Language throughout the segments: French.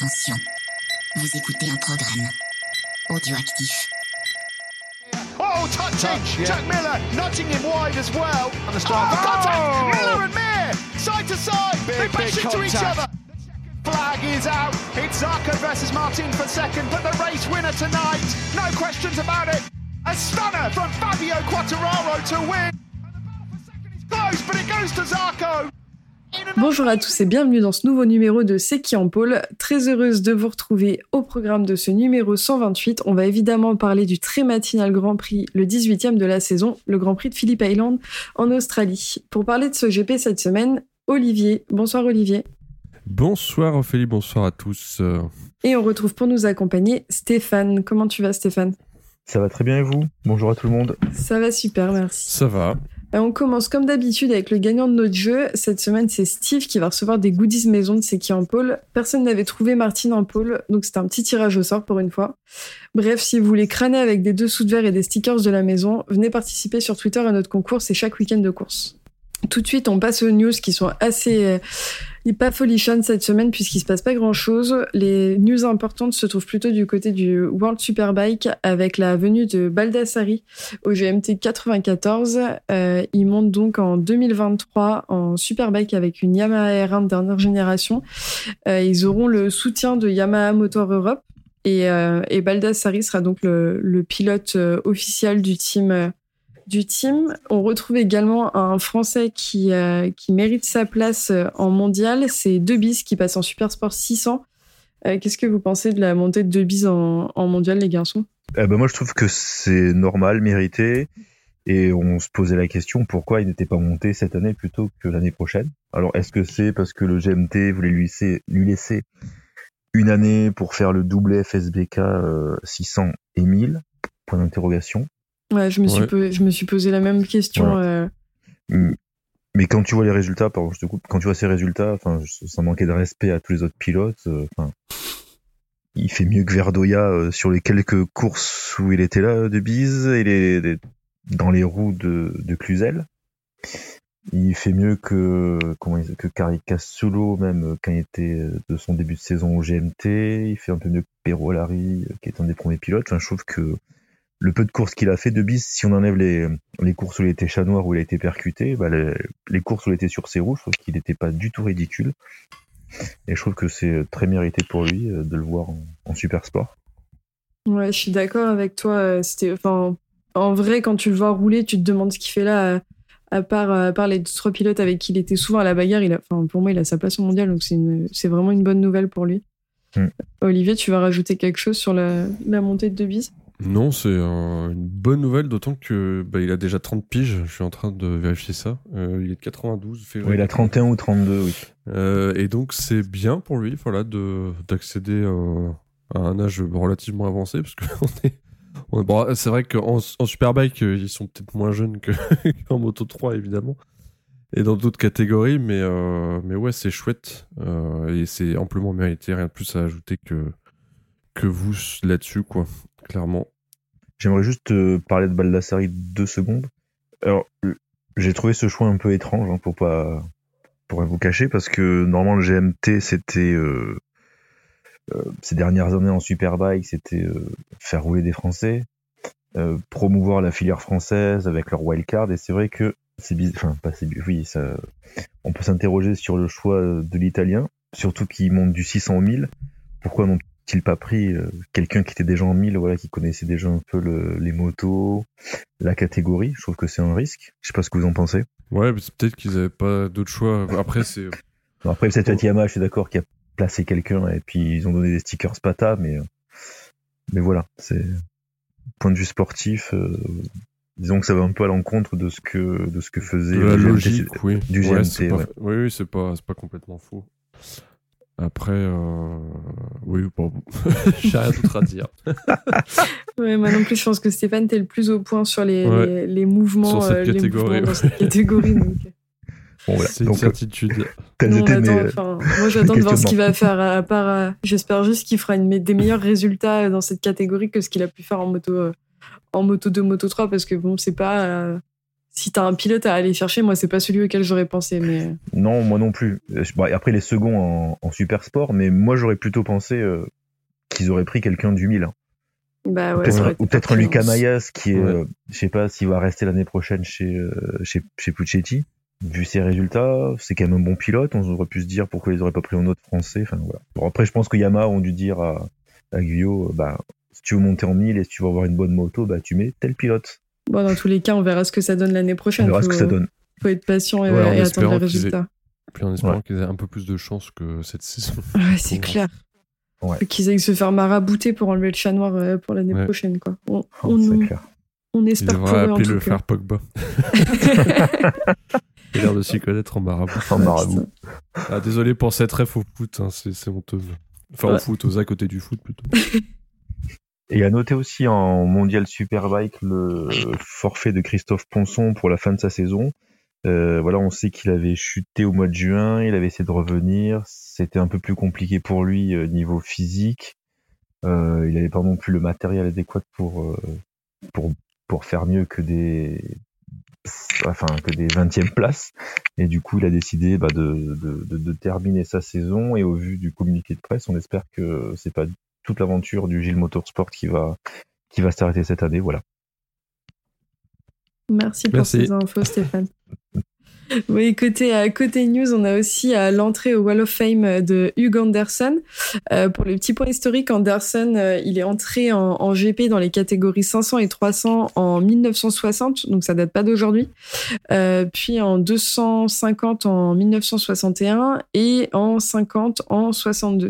Attention, vous écoutez un programme audioactif. Oh, touching! Touch, yeah. Jack Miller nudging him wide as well. And the Oh, contact! Oh! Miller and Mir, side to side. Big, they bash big into each other. Flag is out. It's Zarco versus Martin for second, but the race winner tonight, no questions about it. A stunner from Fabio Quattararo to win. And the battle for second is close, but it goes to Zarco. Bonjour à tous et bienvenue dans ce nouveau numéro de C'est qui en pôle. Très heureuse de vous retrouver au programme de ce numéro 128. On va évidemment parler du très matinal Grand Prix, le 18e de la saison, le Grand Prix de Phillip Island en Australie. Pour parler de ce GP cette semaine, Olivier. Bonsoir Olivier. Bonsoir Ophélie, bonsoir à tous. Et on retrouve pour nous accompagner Stéphane. Comment tu vas Stéphane? Ça va très bien et vous? Bonjour à tout le monde. Ça va super, merci. Ça va On commence comme d'habitude avec le gagnant de notre jeu. Cette semaine, c'est Steve qui va recevoir des goodies maison de C'est qui en pôle. Personne n'avait trouvé Martine en pôle, donc c'était un petit tirage au sort pour une fois. Bref, si vous voulez crâner avec des dessous de verre et des stickers de la maison, venez participer sur Twitter à notre concours, c'est chaque week-end de course. Tout de suite, on passe aux news qui sont assez euh, pas folichonnes cette semaine puisqu'il se passe pas grand-chose. Les news importantes se trouvent plutôt du côté du World Superbike avec la venue de Baldassari au GMT 94. Euh, il monte donc en 2023 en Superbike avec une Yamaha R1 de dernière génération. Euh, ils auront le soutien de Yamaha Motor Europe et, euh, Baldassari sera donc le, le pilote euh, officiel du team. Du team. On retrouve également un Français qui, euh, mérite sa place euh, en mondial. C'est Debis qui passe en Super Sport 600. Euh, Qu'est-ce que vous pensez de la montée de Debis en, en mondial, les garçons? Eh ben moi je trouve que c'est normal, mérité. Et on se posait la question pourquoi il n'était pas monté cette année plutôt que l'année prochaine? Alors est-ce que c'est parce que le GMT voulait lui laisser, une année pour faire le double FSBK euh, 600 et 1000 Point d'interrogation. Ouais, je me, suis Ouais. je me suis posé la même question. Voilà. euh. Mais quand tu vois les résultats, pardon, je te coupe, quand tu vois ces résultats, enfin, ça manquait de respect à tous les autres pilotes. euh, il fait mieux que Verdoya euh, sur les quelques courses où il était là de bise et les, les- dans les roues de, de Cluzel. Il fait mieux que comment que Caricasulo même euh, quand il était de son début de saison au GMT. Il fait un peu mieux que euh, qui est un des premiers pilotes. Enfin, je trouve que le peu de courses qu'il a fait de bise, si on enlève les, les courses où il était chat noir, où il a été percuté, bah les, les courses où il était sur ses roues, je trouve qu'il n'était pas du tout ridicule. Et je trouve que c'est très mérité pour lui euh, de le voir en, en super sport. Ouais, je suis d'accord avec toi. euh, C'était, enfin, en vrai, quand tu le vois rouler, tu te demandes ce qu'il fait là. À part, à part les trois pilotes avec qui il était souvent à la bagarre, il a, enfin, pour moi, il a sa place au mondial, donc c'est une- c'est vraiment une bonne nouvelle pour lui. Mm. Olivier, tu vas rajouter quelque chose sur la, la montée de Debise? Non, c'est une bonne nouvelle, d'autant que bah, il a déjà 30 piges. Je suis en train de vérifier ça. Euh, il est de 92 février. Ouais, il a 31 ou 32, oui. Euh, et donc c'est bien pour lui, voilà, de d'accéder euh, à un âge relativement avancé, parce que on est, on est- bon, c'est vrai qu'en en superbike ils sont peut-être moins jeunes que qu'en moto 3 évidemment, et dans d'autres catégories, mais euh, mais ouais c'est chouette et c'est amplement mérité, rien de plus à ajouter que que vous là-dessus quoi, clairement. J'aimerais juste parler de Baldassari deux secondes. Alors, j'ai trouvé ce choix un peu étrange, hein, pour pas pour vous cacher, parce que normalement le GMT c'était euh, euh, ces dernières années en Superbike, c'était euh, faire rouler des Français, promouvoir la filière française avec leur wildcard, et c'est vrai que c'est enfin pas c'est oui, ça, on peut s'interroger sur le choix de l'Italien, surtout qu'il monte du 600 au 1000. Pourquoi n'ont-ils pas pris euh, quelqu'un qui était déjà en 1000, voilà, qui connaissait déjà un peu le- les motos, la catégorie? Je trouve que c'est un risque. Je sais pas ce que vous en pensez. Ouais, mais c'est peut-être qu'ils avaient pas d'autre choix. Après c'est Bon, après, peut-être oh. Yamaha, je suis d'accord, qui a placé quelqu'un et puis ils ont donné des stickers Spata, mais euh, mais voilà, c'est point de vue sportif. euh, disons que ça va un peu à l'encontre de ce que de ce que faisait de la GMT, logique, oui. du Ouais, GMT, pas-. Oui, oui, c'est pas, c'est pas complètement faux. Après, euh... oui, bon, j'ai rien d'autre à dire. Ouais, moi non plus, je pense que Stéphane, t'es le plus au point sur les, Ouais. les, les mouvements, Sur cette euh, les catégorie, mouvements dans cette catégorie. donc, euh, Bon, voilà. C'est une Donc, euh, certitude. tels nous, on étaient mes- attend, enfin, moi, j'attends de voir ce qu'il va faire. À part, euh, j'espère juste qu'il fera une, des meilleurs résultats dans cette catégorie que ce qu'il a pu faire en moto, euh, en moto 2, moto 3, parce que bon, c'est pas, euh, si t'as un pilote à aller chercher, moi c'est pas celui auquel j'aurais pensé, mais Non, moi non plus. Euh, et après les seconds en, en super sport, mais moi j'aurais plutôt pensé euh, qu'ils auraient pris quelqu'un du 1000. hein. bah ouais. Peut-être- ou peut-être un Lucas Mayas qui est, Ouais. euh, je sais pas s'il va rester l'année prochaine chez, euh, chez, chez Puccetti. Vu ses résultats, c'est quand même un bon pilote. On aurait pu se dire pourquoi ils auraient pas pris un autre français. Enfin, voilà. Bon, après, je pense que Yamaha ont dû dire à, à Guyot, bah, si tu veux monter en 1000 et si tu veux avoir une bonne moto, bah, tu mets tel pilote. Bon, dans tous les cas, on verra ce que ça donne l'année On prochaine. ce faut, que ça donne. faut être patient et, Ouais, en et attendre les qu'ils aient- résultats. Puis en espérant Ouais. qu'ils aient un peu plus de chance que cette saison. Ouais, c'est clair. Qu'ils aillent se faire marabouter pour enlever le chat noir euh, pour l'année Ouais. prochaine, quoi. On, Oh, on, clair. on espère pour eux en tout le cas. frère Pogba. Il a l'air de s'y connaître en marabout. En marabout. Ah, désolé pour cette ref au foot, hein, c'est c'est honteux. Enfin, au foot, aux à côté du foot plutôt. Et à noter aussi en mondial superbike le forfait de Christophe Ponson pour la fin de sa saison. Euh, voilà, on sait qu'il avait chuté au mois de juin, il avait essayé de revenir, c'était un peu plus compliqué pour lui euh, niveau physique. Euh, il n'avait pas non plus le matériel adéquat pour euh, pour pour faire mieux que des enfin que des 20e places. Et du coup, il a décidé bah, de, de, de, de terminer sa saison. Et au vu du communiqué de presse, on espère que c'est pas toute l'aventure du Gilles Motorsport qui va qui va s'arrêter cette année. Voilà. Merci pour Merci. ces infos, Stéphane. Oui, côté, euh, côté news, on a aussi euh, l'entrée au Wall of Fame de Hugh Anderson. Euh, pour les petits points historiques, Anderson, euh, il est entré en, en GP dans les catégories 500 et 300 en 1960, donc ça date pas d'aujourd'hui. Euh, puis en 250 en 1961 et en 50 en 62.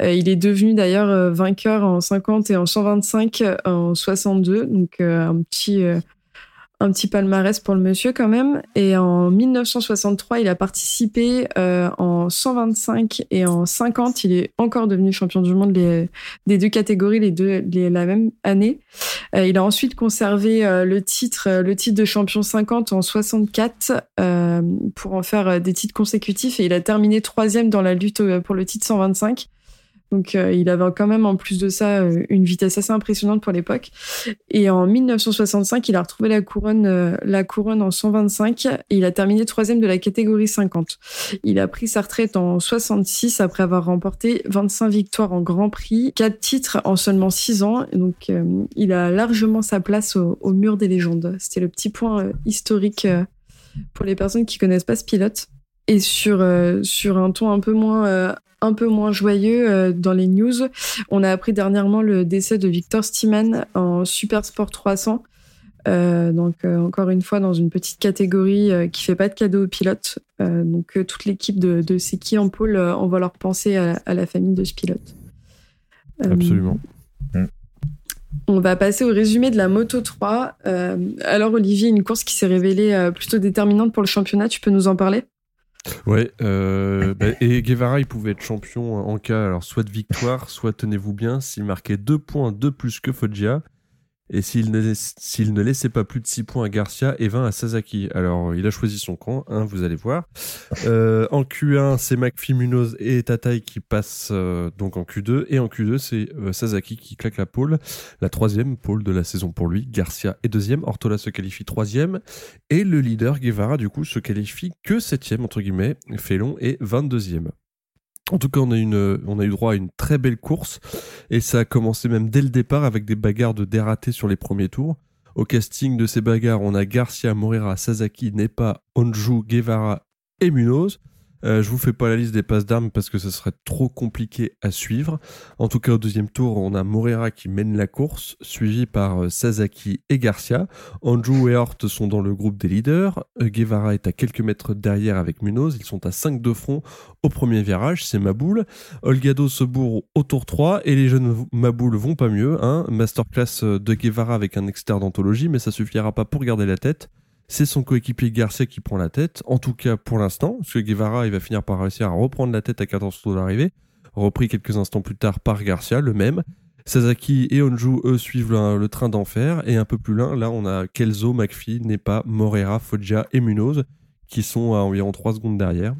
Euh, il est devenu d'ailleurs euh, vainqueur en 50 et en 125 en 62, donc euh, un petit... un petit palmarès pour le monsieur quand même. Et en 1963, il a participé euh, en 125 et en 50. Il est encore devenu champion du monde des deux catégories les deux la même année. Euh, il a ensuite conservé euh, le titre de champion 50 en 64 euh, pour en faire des titres consécutifs. Et il a terminé troisième dans la lutte pour le titre 125. Donc euh, il avait quand même en plus de ça euh, une vitesse assez impressionnante pour l'époque. Et en 1965, il a retrouvé la couronne, euh, la couronne en 125 et il a terminé troisième de la catégorie 50. Il a pris sa retraite en 66 après avoir remporté 25 victoires en Grand Prix, 4 titres en seulement 6 ans. Donc euh, il a largement sa place au, au mur des légendes. C'était le petit point euh, historique pour les personnes qui connaissent pas ce pilote. Et sur euh, sur un ton un peu moins euh, un peu moins joyeux euh, dans les news, on a appris dernièrement le décès de Victor Steeman en Super Sport 300. Euh, donc encore une fois dans une petite catégorie qui fait pas de cadeau aux pilotes. Donc toute l'équipe de, de Seki en pôle envoie leur pensée à, à la famille de ce pilote. Absolument. on va passer au résumé de la Moto 3. Euh, alors Olivier, une course qui s'est révélée plutôt déterminante pour le championnat, tu peux nous en parler? Ouais, euh, bah, et Guevara, il pouvait être champion en cas, alors soit de victoire, soit tenez-vous bien, s'il marquait deux points de plus que Foggia, et s'il ne, laissait pas plus de 6 points à Garcia et 20 à Sasaki. Alors, il a choisi son camp, hein, vous allez voir. Euh, en Q1, c'est McPhee, et Tatai qui passent euh, donc en Q2, et en Q2, c'est euh, Sasaki qui claque la pole, la troisième pole de la saison pour lui. Garcia est deuxième, Ortola se qualifie troisième, et le leader Guevara, du coup, se qualifie que septième, entre guillemets. Félon est 22e. En tout cas, on a, eu droit à une très belle course. Et ça a commencé même dès le départ avec des bagarres de dératés sur les premiers tours. Au casting de ces bagarres, on a Garcia, Morera, Sasaki, Nepa, Onju, Guevara et Munoz. Euh, je vous fais pas la liste des passes d'armes parce que ce serait trop compliqué à suivre. En tout cas, au deuxième tour, on a Morera qui mène la course, suivi par euh, Sasaki et Garcia. Andrew et Hort sont dans le groupe des leaders. Euh, Guevara est à quelques mètres derrière avec Munoz. Ils sont à 5 de front au premier virage. C'est Maboul. Olgado se bourre au tour 3 et les jeunes Maboul vont pas mieux. Hein. Masterclass de Guevara avec un externe d'anthologie, mais ça suffira pas pour garder la tête. C'est son coéquipier Garcia qui prend la tête, en tout cas pour l'instant, parce que Guevara il va finir par réussir à reprendre la tête à 14 tours d'arrivée, repris quelques instants plus tard par Garcia, le même. Sasaki et Onju, eux, suivent le, train d'enfer, et un peu plus loin, là, on a Kelso, McPhee, Nepa, Morera, Foggia et Munoz, qui sont à environ 3 secondes derrière.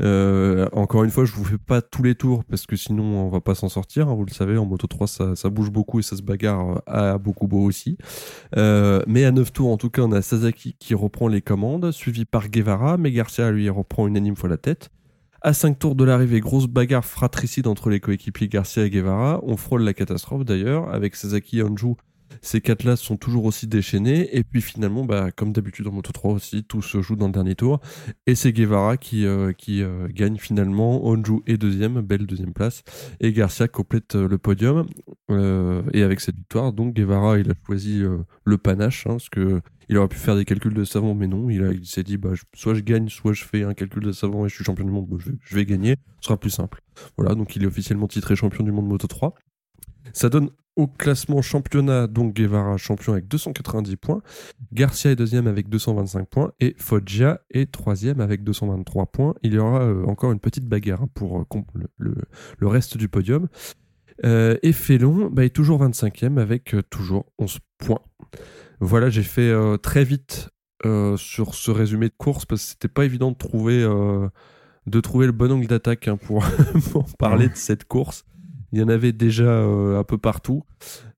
Euh, encore une fois, je vous fais pas tous les tours parce que sinon on va pas s'en sortir. hein, vous le savez, en Moto 3 ça, bouge beaucoup et ça se bagarre à beaucoup beau aussi. Euh, mais à 9 tours en tout cas, on a Sasaki qui reprend les commandes, suivi par Guevara, mais Garcia lui reprend une énime fois la tête. À 5 tours de l'arrivée, grosse bagarre fratricide entre les coéquipiers Garcia et Guevara. On frôle la catastrophe d'ailleurs, avec Sasaki et Anju ces quatre-là sont toujours aussi déchaînés. Et puis finalement, bah, comme d'habitude en Moto 3 aussi, tout se joue dans le dernier tour. Et c'est Guevara qui, euh, euh, gagne finalement. Onju est deuxième, belle deuxième place. Et Garcia complète euh, le podium. et avec cette victoire, donc Guevara, il a choisi le panache, hein, parce il aurait pu faire des calculs de savant, mais non. Il, s'est dit, bah, soit je gagne, soit je fais un calcul de savant et je suis champion du monde. Je, je vais gagner. Ce sera plus simple. Voilà, donc il est officiellement titré champion du monde Moto 3. Ça donne au classement championnat, donc Guevara champion avec 290 points, Garcia est deuxième avec 225 points et Foggia est troisième avec 223 points. Il y aura euh, encore une petite bagarre hein, pour euh, le, le, reste du podium. Euh, et Félon bah, est toujours 25e avec toujours 11 points. Voilà, j'ai fait très vite sur ce résumé de course parce que c'était pas évident de trouver, de trouver le bon angle d'attaque hein, pour, pour, parler de cette course. Il y en avait déjà euh, un peu partout.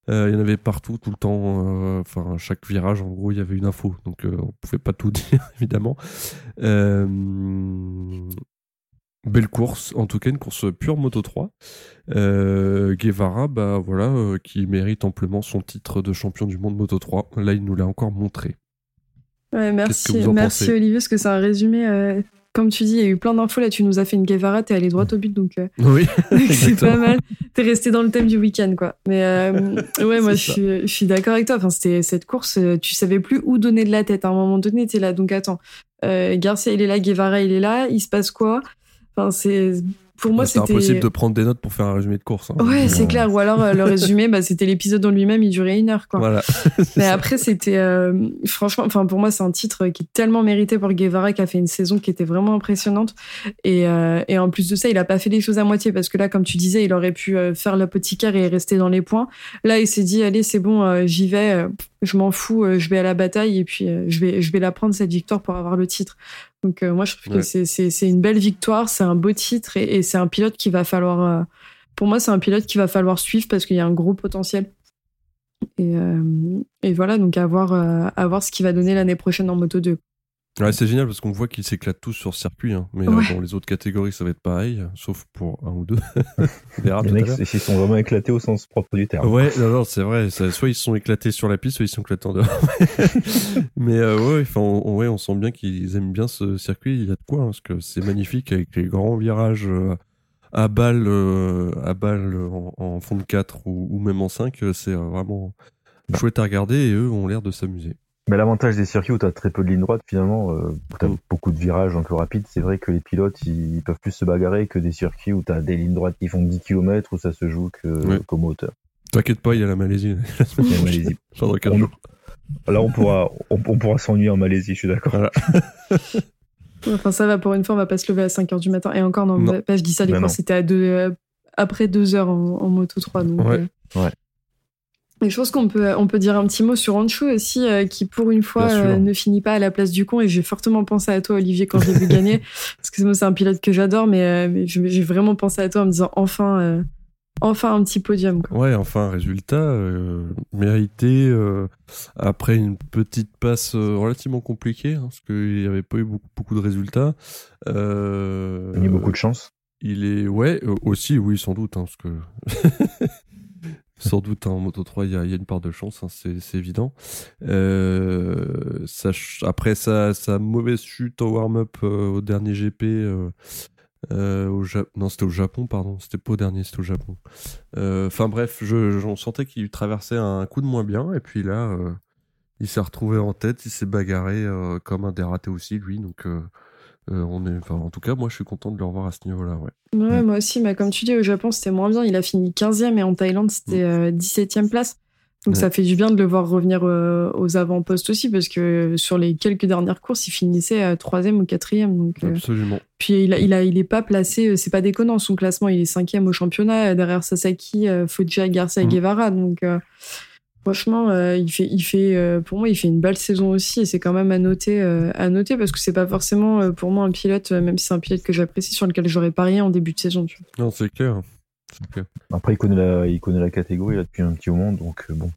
Euh, il y en avait partout, tout le temps. Euh, enfin, chaque virage, en gros, il y avait une info. Donc, on pouvait pas tout dire, évidemment. Belle course, en tout cas une course pure Moto 3. Guevara, bah voilà, qui mérite amplement son titre de champion du monde Moto 3. Là, il nous l'a encore montré. Ouais, merci, merci Olivier, parce que c'est un résumé comme tu dis, il y a eu plein d'infos. Là, tu nous as fait une Guevara, t'es allé droit au but, donc, euh, oui, c'est pas mal. T'es resté dans le thème du week-end, quoi. Mais euh, ouais, moi, je suis, d'accord avec toi. Enfin, c'était cette course, euh, tu savais plus où donner de la tête. À un moment donné, t'es là, donc attends. Garcia, il est là, Guevara, il est là. Il se passe quoi? Enfin, c'est pour moi, c'était impossible de prendre des notes pour faire un résumé de course. Hein. Ouais, c'est clair. Ou alors euh, le résumé, bah, c'était l'épisode en lui-même, il durait une heure. Quoi. Voilà. Mais après, c'était euh, franchement, enfin pour moi, c'est un titre qui est tellement mérité pour Guevara, qui a fait une saison qui était vraiment impressionnante. Et, euh, et en plus de ça, il a pas fait les choses à moitié parce que là, comme tu disais, il aurait pu faire l'apothicaire et rester dans les points. Là, il s'est dit, allez, c'est bon, j'y vais. Je m'en fous, je vais à la bataille et puis je vais, je vais la prendre cette victoire pour avoir le titre. Donc euh, moi, je trouve que c'est une belle victoire, c'est un beau titre et, c'est un pilote qui va falloir. Euh, pour moi, c'est un pilote qui va falloir suivre parce qu'il y a un gros potentiel. Et, euh, et voilà, donc à voir, à voir ce qu'il va donner l'année prochaine en Moto 2. Ouais, c'est génial parce qu'on voit qu'ils s'éclatent tous sur circuit, hein. mais dans les autres catégories ça va être pareil, sauf pour un ou deux. les mecs, ils sont vraiment éclatés au sens propre du terme. Ouais, non, non, c'est vrai. soit ils sont éclatés sur la piste, soit ils sont éclatés en dehors. mais euh, ouais, enfin, on, ouais, on sent bien qu'ils aiment bien ce circuit. Il y a de quoi, hein, parce que c'est magnifique avec les grands virages euh, à balle, euh, à balle en, fond de 4 ou, même en 5. C'est vraiment chouette à regarder et eux ont l'air de s'amuser. Mais l'avantage des circuits où tu as très peu de lignes droites, finalement, euh, où tu as mm. beaucoup de virages un peu rapides, c'est vrai que les pilotes, ils peuvent plus se bagarrer que des circuits où tu as des lignes droites qui font 10 km, où ça se joue que, comme hauteur. T'inquiète pas, il y a la Malaisie. Il y a la Malaisie. Là, on pourra, on, pourra s'ennuyer en Malaisie, je suis d'accord. enfin, ça va, pour une fois, on va pas se lever à 5h du matin. Et encore, non, Pas, je dis ça, les ben c'était à deux, euh, après 2 heures en, moto 3. Donc, ouais. Euh, ouais. Et je pense qu'on peut, on peut dire un petit mot sur Anchu aussi, euh, qui pour une fois euh, ne finit pas à la place du con. Et j'ai fortement pensé à toi, Olivier, quand j'ai vu gagner. Parce que moi, c'est un pilote que j'adore, mais, euh, j'ai vraiment pensé à toi en me disant enfin, enfin un petit podium. Quoi. Ouais, enfin un résultat mérité après une petite passe relativement compliquée, hein, parce qu'il n'y avait pas eu beaucoup, beaucoup de résultats. il y a eu beaucoup de chance. Il est, ouais, aussi, oui, sans doute, hein, parce que. Sans doute, en Moto 3, il y, a une part de chance, hein, c'est évident. Euh, après sa, mauvaise chute au warm-up euh, au dernier GP, euh, au non, c'était au Japon, pardon, c'était pas au dernier, c'était au Japon. Enfin bref, je, je sentais qu'il traversait un coup de moins bien, et puis là, il s'est retrouvé en tête, il s'est bagarré comme un dératé aussi, lui, donc euh, on est, enfin, en tout cas, moi, je suis content de le revoir à ce niveau-là. Ouais. ouais moi aussi, mais comme tu dis, au Japon, c'était moins bien. Il a fini 15e et en Thaïlande, c'était 17e mm. euh, place. Donc ça fait du bien de le voir revenir euh, aux avant-postes aussi, parce que sur les quelques dernières courses, il finissait à 3e ou 4e. Donc, Absolument. Puis il, a, il, a, il est pas placé, c'est pas déconnant, son classement, il est 5e au championnat, derrière Sasaki, Foggia, Garcia et mm. Guevara. Donc Franchement, euh, il fait, il fait, euh, pour moi, il fait une belle saison aussi, et c'est quand même à noter, euh, à noter parce que c'est pas forcément euh, pour moi un pilote, même si c'est un pilote que j'apprécie, sur lequel j'aurais parié en début de saison. Tu vois. Non, c'est clair. Après, il connaît la, il connaît la catégorie là depuis un petit moment, donc bon,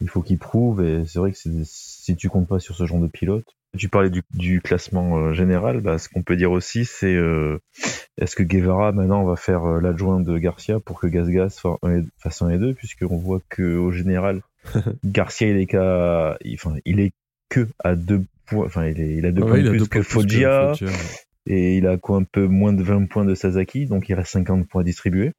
il faut qu'il prouve. Et c'est vrai que c'est- si tu comptes pas sur ce genre de pilote, tu parlais du, du classement euh, général. Bah, ce qu'on peut dire aussi, c'est euh, est-ce que Guevara maintenant va faire euh, l'adjoint de Garcia pour que Gasgas fasse un et deux, puisqu'on voit que au général, Garcia il est qu'à, il- enfin, il est que à deux points, enfin, il, est, il a deux Ah ouais, points plus deux que Foggia. Et il a quoi un peu moins de 20 points de Sasaki, donc il reste 50 points à distribuer.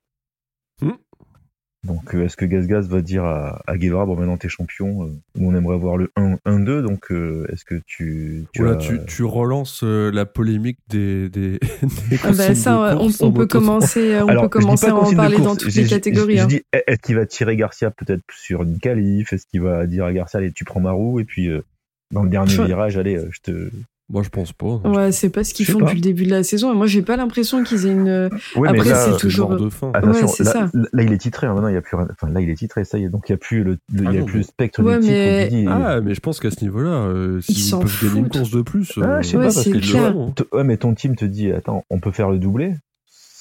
Donc euh, est-ce que Gasgas va dire à, à Guevara, bon maintenant t'es champion, euh, on aimerait voir le 1-1-2, donc euh, est-ce que tu... tu Voilà, as- tu, tu relances euh, la polémique des, des, des Ah bah, ça, de on, peut commencer, on Alors, peut commencer à en parler course, dans toutes les catégories. Je, hein. dis, est-ce qu'il va tirer Garcia peut-être sur une qualif Est-ce qu'il va dire à Garcia, allez, tu prends ma roue, et puis euh, dans le dernier Je- virage, allez, je te... Moi, je pense pas. Ouais, c'est pas ce qu'ils font pas. depuis le début de la saison. Et moi, j'ai pas l'impression qu'ils aient une. Ouais, Après, c'est euh, toujours- de fin. Attention, Ouais, là, ça. là, il est titré, hein, maintenant il y a plus rien- enfin là il est titré, ça y est, donc il y a plus le, le- il y Ah a non, plus le spectre Ouais, du titre. mais- Ah, mais je pense qu'à ce niveau-là, euh, Ils s'ils peuvent gagner une foutent. course de plus, Ah, je sais euh, pas, parce que clair. hein. Ouais, mais ton team te dit, attends, on peut faire le doublé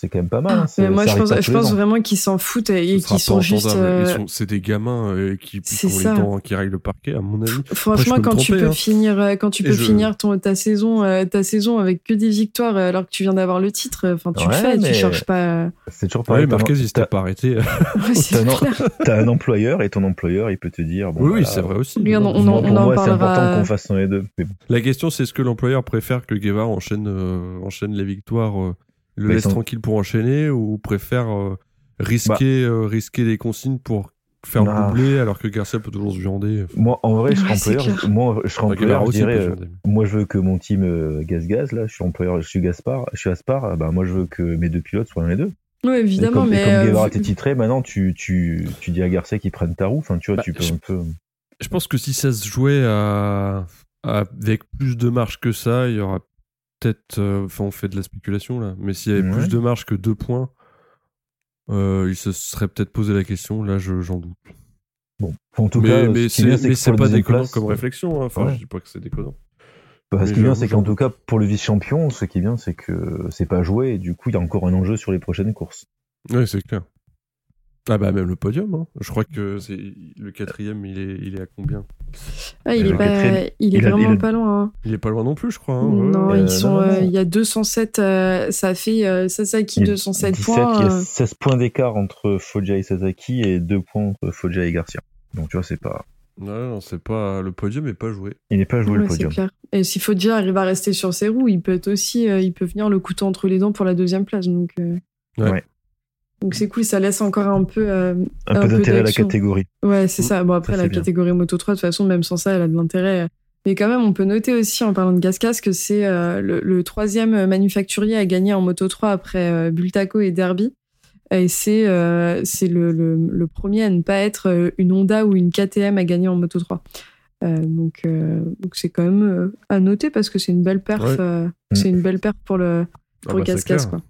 C'est quand même pas mal. hein, Mais moi, ça je pense, je vraiment qu'ils s'en foutent et, qu'ils sont juste. euh, C'est des gamins euh, qui, qui ont les dents, qui règlent le parquet, à mon avis. Franchement, Après, quand tu peux hein. finir, euh, quand tu Et peux je- finir ton ta saison, euh, ta saison avec que des victoires alors que tu viens d'avoir le titre, enfin tu le fais, mais- tu cherches pas. C'est toujours pareil. Marquez, il s'était t'as- pas arrêté. T'as un, employeur et ton employeur, il peut te dire. Bon, oui, c'est vrai aussi. On moi, en- moi, c'est parlera- important qu'on fasse deux. La question, c'est est-ce que l'employeur préfère que Guevara enchaîne, enchaîne les victoires, euh, le Mais laisse tranquille pour enchaîner, ou préfère euh, risquer, euh, risquer les consignes pour faire Bah. le doublé, alors que Garcia peut toujours se viander. moi, en vrai, je serais employeur. Moi, je serais employeur, je dirais. euh. Moi, je veux que mon team euh, gaz-gaz, là, je suis employeur, je suis Gaspard, je suis Aspar, ah bah, moi, je veux que mes deux pilotes soient un et deux. Et évidemment, comme, et mais. comme euh, Guevara t'es titré, maintenant, tu, tu, tu dis à Garcia qu'il prenne ta roue, enfin, tu vois, Bah, tu peux je- un peu. Je pense que si ça se jouait à, à- avec plus de marge que ça, il y aura peut-être. euh, Enfin, on fait de la spéculation là. Mais s'il y avait Ouais. plus de marge que deux points, euh, il se serait peut-être posé la question. Là, je- j'en doute. Bon, en tout mais cas, mais ce c'est pour pas déconnant place- comme réflexion. hein. Enfin, Ouais. je dis pas que c'est déconnant. Bah, ce qui est bien, c'est qu'en tout cas, pour le vice-champion, ce qui est bien, c'est que c'est pas joué, et du coup, il y a encore un enjeu sur les prochaines courses. Oui, c'est clair. Ah bah même le podium. hein. Je crois que c'est le quatrième. Il est, il est à combien? Ah, il est, pas, il est il a- vraiment il a- pas loin. hein. Il est pas loin non plus, je crois. hein. Non, euh, ils sont. non, non, euh, non. Il y a 207, euh, ça fait euh, Sasaki Il y a 207 17, points. Il y a euh, 16 points d'écart entre Foggia et Sasaki et 2 points entre Foggia et Garcia. Donc tu vois, c'est pas. Ouais, non, c'est pas le podium est pas joué. Il n'est pas joué ouais, le c'est podium. clair. Et si Foggia arrive à rester sur ses roues, il peut être aussi, euh, il peut venir le couteau entre les dents pour la deuxième place. Donc, euh, Ouais. Ouais. Donc c'est cool, ça laisse encore un peu. euh, Un, Un peu d'intérêt à la catégorie. Ouais, c'est Mm. ça. Bon, après, Ça, la bien. catégorie Moto 3, de toute façon, même sans ça, elle a de l'intérêt. Mais quand même, on peut noter aussi, en parlant de Gascas, que c'est euh, le, le troisième manufacturier à gagner en Moto 3 après euh, Bultaco et Derby. Et c'est euh, c'est le, le, le premier à ne pas être une Honda ou une KTM à gagner en Moto 3. Euh, donc donc c'est quand même à noter parce que c'est une belle perf. Ouais. Mm. C'est une belle perf pour le Ah pour bah, Gascas, clair. quoi.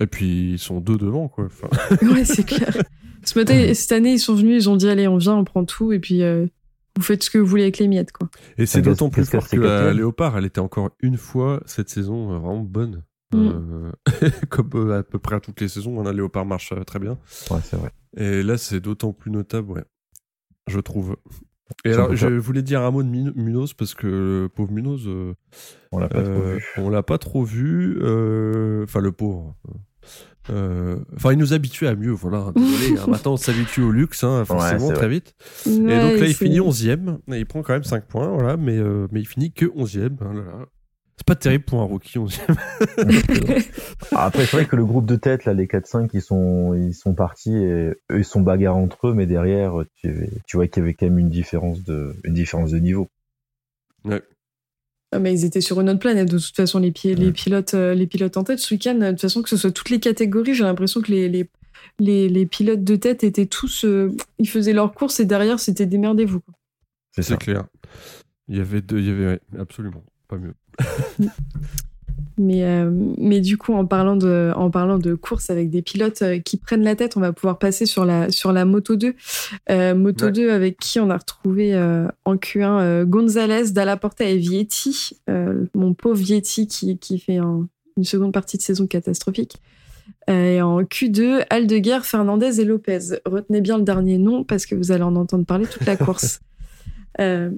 Et puis ils sont deux devant quoi. Enfin, Ouais, c'est clair. Ce matin, cette année, ils sont venus, ils ont dit allez, on vient, on prend tout, et puis euh, vous faites ce que vous voulez avec les miettes, quoi. Et c'est Gas- d'autant plus fort que la. Léopard, elle était encore une fois cette saison euh, vraiment bonne. Mm. Euh, comme à peu près à toutes les saisons, hein, la Léopard marche très bien. Ouais, c'est vrai. Et là, c'est d'autant plus notable, ouais. Je trouve. Et alors, je voulais dire un mot de Munoz parce que le pauvre Munoz, euh, On l'a pas trop euh, vu. on l'a pas trop vu. euh, Enfin, le pauvre. Euh, Enfin, il nous habituait à mieux, voilà. Désolé, hein, maintenant on s'habitue au luxe, hein, forcément, très vrai. vite. et donc là, il finit 11ème. Et il prend quand même 5 points, voilà, mais, euh, mais il finit que 11ème. hein, là, là. C'est pas terrible pour un rookie 11ème. Ah, Après, c'est vrai que le groupe de tête, là, les 4-5, ils sont, ils sont partis et eux, ils sont bagarres entre eux, mais derrière, tu, tu vois qu'il y avait quand même une différence de, une différence de niveau. Ah, mais ils étaient sur une autre planète, de toute façon, les, pi- les, Ouais. pilotes, euh, les pilotes en tête. Ce week-end, de toute façon, que ce soit toutes les catégories, j'ai l'impression que les, les, les, les pilotes de tête étaient tous. euh, ils faisaient leur course et derrière, c'était démerdez-vous. C'est clair. Il y avait deux, il y avait, ouais, absolument, pas mieux. Mais, euh, mais du coup, en parlant, de, en parlant de course avec des pilotes euh, qui prennent la tête, on va pouvoir passer sur la, sur la Moto 2. Euh, Moto Ouais. 2 avec qui on a retrouvé euh, en Q1 euh, Gonzalez, Dalla Porta et Vietti. Mon pauvre Vietti qui, qui fait un- une seconde partie de saison catastrophique. Et en Q2, Aldeguer, Fernandez et Lopez. Retenez bien le dernier nom parce que vous allez en entendre parler toute la course. Euh,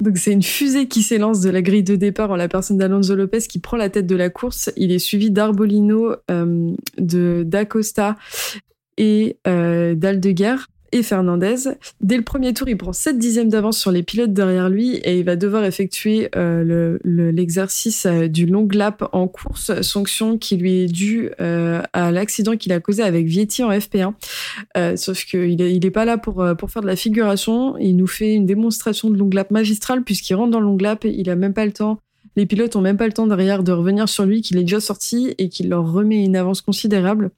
donc c'est une fusée qui s'élance de la grille de départ en la personne d'Alonso Lopez qui prend la tête de la course. Il est suivi d'Arbolino, euh, de d'Acosta et euh, d'Aldeguer et Fernandez. Dès le premier tour, il prend 7 dixièmes d'avance sur les pilotes derrière lui et il va devoir effectuer euh, le- le- l'exercice euh, du long lap en course, sanction qui lui est due euh, à l'accident qu'il a causé avec Vietti en FP1. Euh, sauf qu'il est, il est pas là pour, pour faire de la figuration. Il nous fait une démonstration de long lap magistrale puisqu'il rentre dans le long lap, il a même pas le temps. Les pilotes ont même pas le temps derrière de revenir sur lui, qu'il est déjà sorti et qu'il leur remet une avance considérable.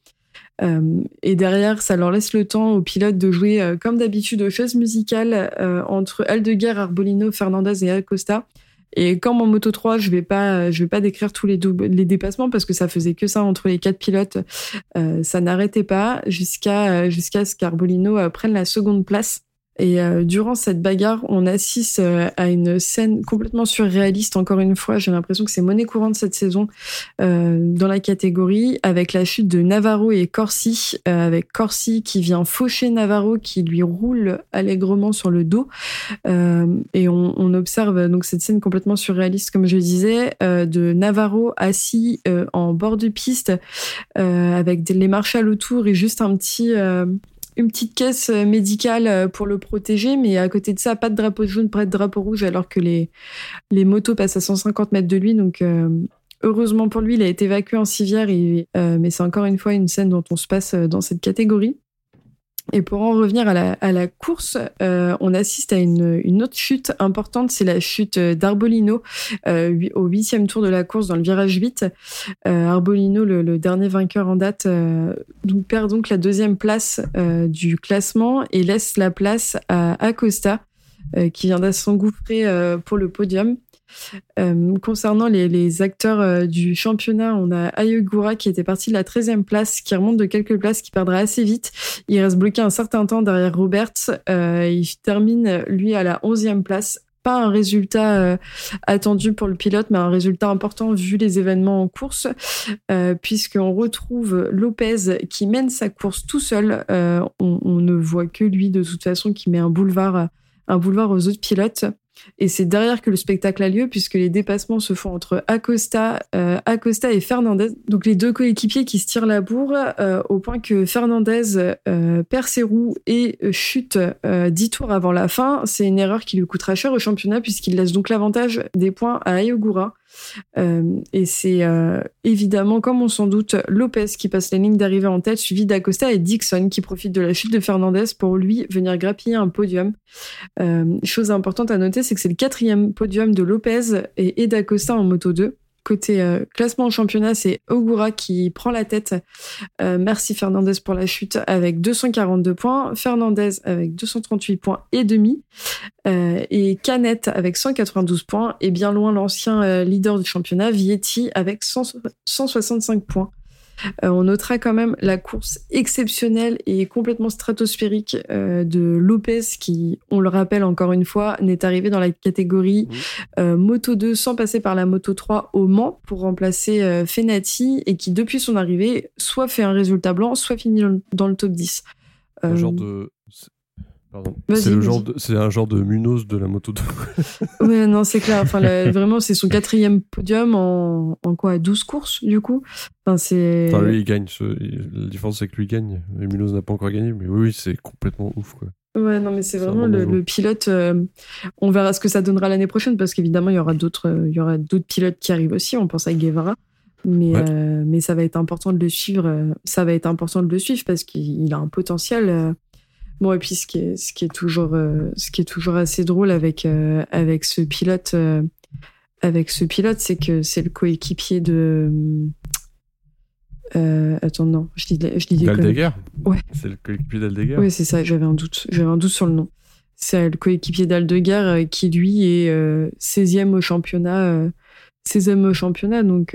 Euh, et derrière, ça leur laisse le temps aux pilotes de jouer euh, comme d'habitude aux chaises musicales euh, entre Aldeguer, Arbolino, Fernandez et Acosta. Et comme en Moto 3, je vais pas, vais pas décrire tous les, les dépassements parce que ça faisait que ça entre les quatre pilotes. Euh, ça n'arrêtait pas jusqu'à jusqu'à ce qu'Arbolino prenne la seconde place. Et euh, durant cette bagarre, on assiste euh, à une scène complètement surréaliste. Encore une fois, j'ai l'impression que c'est monnaie courante cette saison euh, dans la catégorie, avec la chute de Navarro et Corsi, euh, avec Corsi qui vient faucher Navarro, qui lui roule allègrement sur le dos. Euh, et on, on observe donc cette scène complètement surréaliste, comme je disais, euh, de Navarro assis en bord de piste, avec des- les marshals autour et juste un petit une petite caisse euh, médicale euh, pour le protéger, mais à côté de ça, pas de drapeau jaune, pas de drapeau rouge, alors que les, motos passent à 150 mètres de lui. Donc, euh, heureusement pour lui, il a été évacué en civière, mais c'est encore une fois une scène dont on se passe dans cette catégorie. Et pour en revenir à la, à la course, euh, on assiste à une, une autre chute importante, c'est la chute d'Arbolino euh, au huitième tour de la course dans le virage 8. Euh, Arbolino, le, le dernier vainqueur en date, euh, donc perd donc la deuxième place euh, du classement et laisse la place à Acosta, euh, qui vient s'engouffrer pour le podium. Euh, concernant les, acteurs euh, du championnat, on a Ayogura qui était parti de la 13e place, qui remonte de quelques places, qui perdra assez vite. Il reste bloqué un certain temps derrière Roberts. Euh, il termine, lui, à la 11e place. Pas un résultat attendu pour le pilote, mais un résultat important vu les événements en course, puisqu'on retrouve Lopez qui mène sa course tout seul. On, on ne voit que lui, de toute façon, qui met un boulevard, un boulevard aux autres pilotes. Et c'est derrière que le spectacle a lieu, puisque les dépassements se font entre Acosta, euh, Acosta et Fernandez. Donc les deux coéquipiers qui se tirent la bourre, euh, au point que Fernandez euh, perd ses roues et chute euh, 10 tours avant la fin. C'est une erreur qui lui coûtera cher au championnat, puisqu'il laisse donc l'avantage des points à Ayogura. Euh, et c'est euh, évidemment, comme on s'en doute, Lopez qui passe la ligne d'arrivée en tête, suivi d'Acosta et Dixon qui profite de la chute de Fernandez pour lui venir grappiller un podium. Euh, chose importante à noter, c'est que c'est le quatrième podium de Lopez et, et d'Acosta en Moto 2. Côté euh, classement en championnat, c'est Ogura qui prend la tête. Euh, merci Fernandez pour la chute avec 242 points. Fernandez avec 238 points et demi. Euh, et Canet avec 192 points. Et bien loin l'ancien leader du championnat, Vietti, avec 100 165 points. Euh, on notera quand même la course exceptionnelle et complètement stratosphérique euh, de Lopez qui, on le rappelle encore une fois, n'est arrivé dans la catégorie euh, Moto 2 sans passer par la Moto 3 au Mans pour remplacer Fenati et qui depuis son arrivée soit fait un résultat blanc, soit finit dans le- top 10. Un Euh, genre de. C'est- le genre de- un genre de Munoz de la moto 2. Ouais, non, c'est clair. Enfin, la- vraiment, c'est son quatrième podium en, en quoi 12 courses, du coup. Enfin, c'est. Enfin, lui, il gagne. ce- La différence, c'est que lui gagne. Et Munoz n'a pas encore gagné. Mais oui, oui, c'est complètement ouf, quoi. Ouais, non, mais c'est vraiment le, pilote. euh, on verra ce que ça donnera l'année prochaine parce qu'évidemment, il y aura d'autres, euh, il y aura d'autres pilotes qui arrivent aussi. On pense à Guevara. Mais, Ouais. euh, mais ça va être important de le suivre. Ça va être important de le suivre parce qu'il il a un potentiel. Bon, et puis ce qui est, ce qui est toujours, euh, ce qui est toujours assez drôle avec, euh, avec ce pilote, euh, avec ce pilote, c'est que c'est le coéquipier de. Attends, non, je dis, je dis. D'Aldeguer Ouais. C'est le coéquipier d'Aldeguer Oui, c'est ça, j'avais un doute. J'avais un doute sur le nom. C'est le coéquipier d'Aldeguer qui, lui, est euh, 16e au championnat. euh, 16e au championnat, donc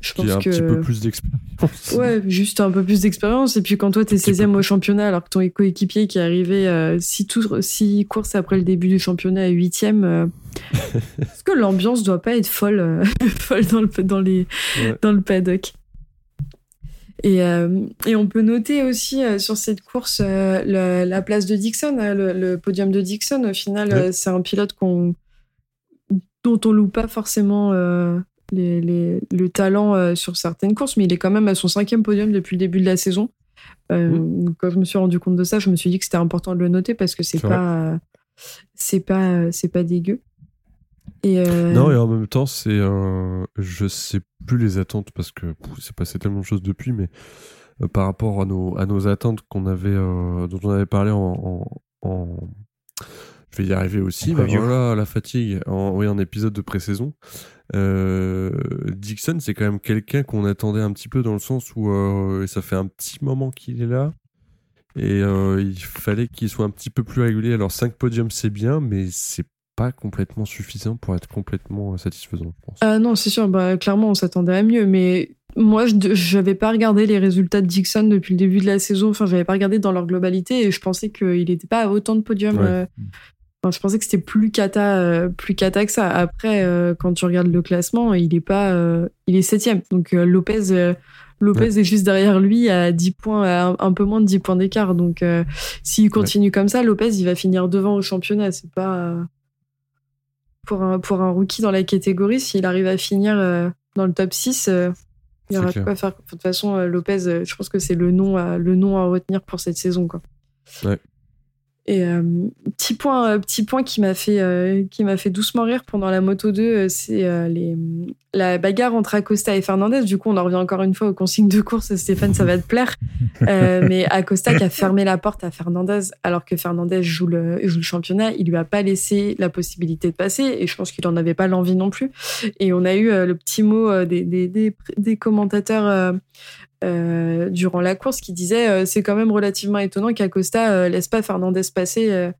je pense un que. petit peu plus d'expérience. Ouais, juste un peu plus d'expérience. Et puis quand toi, t'es petit 16e peu au championnat, alors que ton coéquipier qui est arrivé 6 tours, six courses après le début du championnat est 8e, euh, est-ce que l'ambiance doit pas être folle, euh, folle dans, le, dans, les, Ouais. dans le paddock? Et, euh, et on peut noter aussi euh, sur cette course euh, la, la place de Dixon, hein, le, le podium de Dixon. Au final, Ouais. euh, c'est un pilote qu'on dont on loue pas forcément euh, les, les- le talent euh, sur certaines courses, mais il est quand même à son cinquième podium depuis le début de la saison. Euh, Mmh. Quand je me suis rendu compte de ça, je me suis dit que c'était important de le noter parce que c'est pas, c'est pas, c'est pas dégueu. Et euh, Non, et en même temps, c'est. euh, je sais plus les attentes parce que c'est passé tellement de choses depuis, mais euh, par rapport à nos, à nos attentes qu'on avait, euh, dont on avait parlé en. en- en- Je vais y arriver aussi, bah voilà, la fatigue. En, oui, en épisode de pré-saison. Euh, Dixon, c'est quand même quelqu'un qu'on attendait un petit peu dans le sens où euh, ça fait un petit moment qu'il est là. Et euh, il fallait qu'il soit un petit peu plus régulier. Alors 5 podiums c'est bien, mais c'est pas complètement suffisant pour être complètement satisfaisant, je pense. Ah non, c'est sûr, bah, clairement, on s'attendait à mieux. Mais moi, je n'avais pas regardé les résultats de Dixon depuis le début de la saison. Enfin, je n'avais pas regardé dans leur globalité et je pensais qu'il n'était pas à autant de podiums. Ouais. euh. Enfin, je pensais que c'était plus cata, euh, plus cata que ça. Après, euh, quand tu regardes le classement, il est pas, euh, il est septième. Donc euh, Lopez, Lopez est juste derrière lui à 10 points, à un, un peu moins de 10 points d'écart. Donc s'il continue comme ça, Lopez, il va finir devant au championnat. C'est pas pour un pour un rookie dans la catégorie. S'il arrive à finir dans le top 6 euh, il y aura de quoi faire. De toute façon, Lopez, je pense que c'est le nom à, le nom à retenir pour cette saison. Quoi. Ouais. Et euh, petit point, euh, petit point qui m'a fait, euh, qui m'a fait doucement rire pendant la moto 2, euh, c'est les, la bagarre entre Acosta et Fernandez. Du coup, on en revient encore une fois aux consignes de course. Stéphane, ça va te plaire. Mais Acosta qui a fermé la porte à Fernandez alors que Fernandez joue le, joue le championnat, il lui a pas laissé la possibilité de passer et je pense qu'il en avait pas l'envie non plus. Et on a eu le petit mot des, des, des, des commentateurs euh, durant la course qui disait euh, c'est quand même relativement étonnant qu'Acosta euh, laisse pas Fernandez passer euh,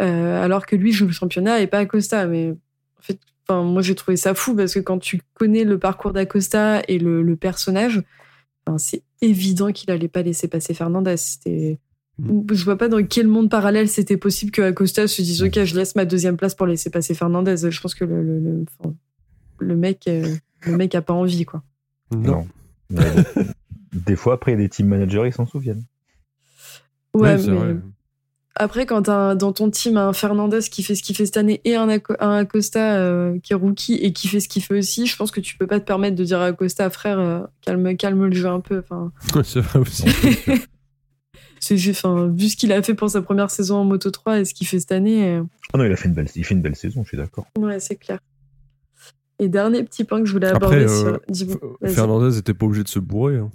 euh, alors que lui joue le championnat et pas Acosta. Mais en fait, enfin, moi j'ai trouvé ça fou parce que quand tu connais le parcours d'Acosta et le, le personnage, c'est évident qu'il allait pas laisser passer Fernandez. C'était je vois pas dans quel monde parallèle c'était possible que Acosta se dise ok je laisse ma deuxième place pour laisser passer Fernandez. Je pense que le, le, le, mec le mec a pas envie quoi. Non. Bon. Des fois, après, des team managers, ils s'en souviennent. Ouais, mais vrai. après, quand t'as dans ton team un Fernandez qui fait ce qu'il fait cette année et un, Aco- un Acosta euh, qui est rookie et qui fait ce qu'il fait aussi, je pense que tu peux pas te permettre de dire à Acosta, frère, euh, calme, calme le jeu un peu. Enfin, c'est vrai aussi. c'est juste, enfin, vu ce qu'il a fait pour sa première saison en Moto 3 et ce qu'il fait cette année, euh, Ah non, il a fait une belle, il fait une belle saison, je suis d'accord. ouais, c'est clair. Et dernier petit point que je voulais Après, aborder euh, sur. Fernandez était pas obligé de se bourrer. hein.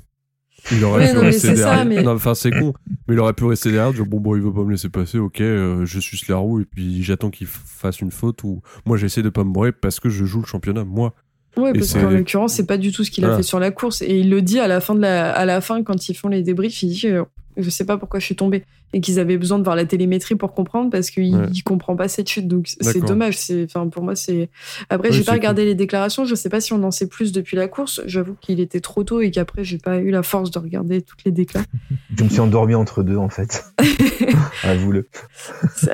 Il aurait pu non, rester derrière. mais- enfin, c'est con. Mais il aurait pu rester derrière, dire bon, bon, il veut pas me laisser passer, ok, euh, je suce la roue et puis j'attends qu'il fasse une faute ou moi j'essaie de pas me bourrer parce que je joue le championnat, moi. Ouais, Et parce qu'en l'occurrence, c'est pas du tout ce qu'il a fait sur la course. Et il le dit à la fin de la, à la fin quand ils font les débriefs, il dit euh, je sais pas pourquoi je suis tombé et qu'ils avaient besoin de voir la télémétrie pour comprendre parce qu'il Ouais. comprend pas cette chute. Donc c'est dommage. C'est, enfin pour moi c'est. Après Oui, j'ai pas regardé les déclarations. Je sais pas si on en sait plus depuis la course. J'avoue qu'il était trop tôt et qu'après j'ai pas eu la force de regarder toutes les déclarations. Je me suis endormi entre deux, en fait. Avoue-le.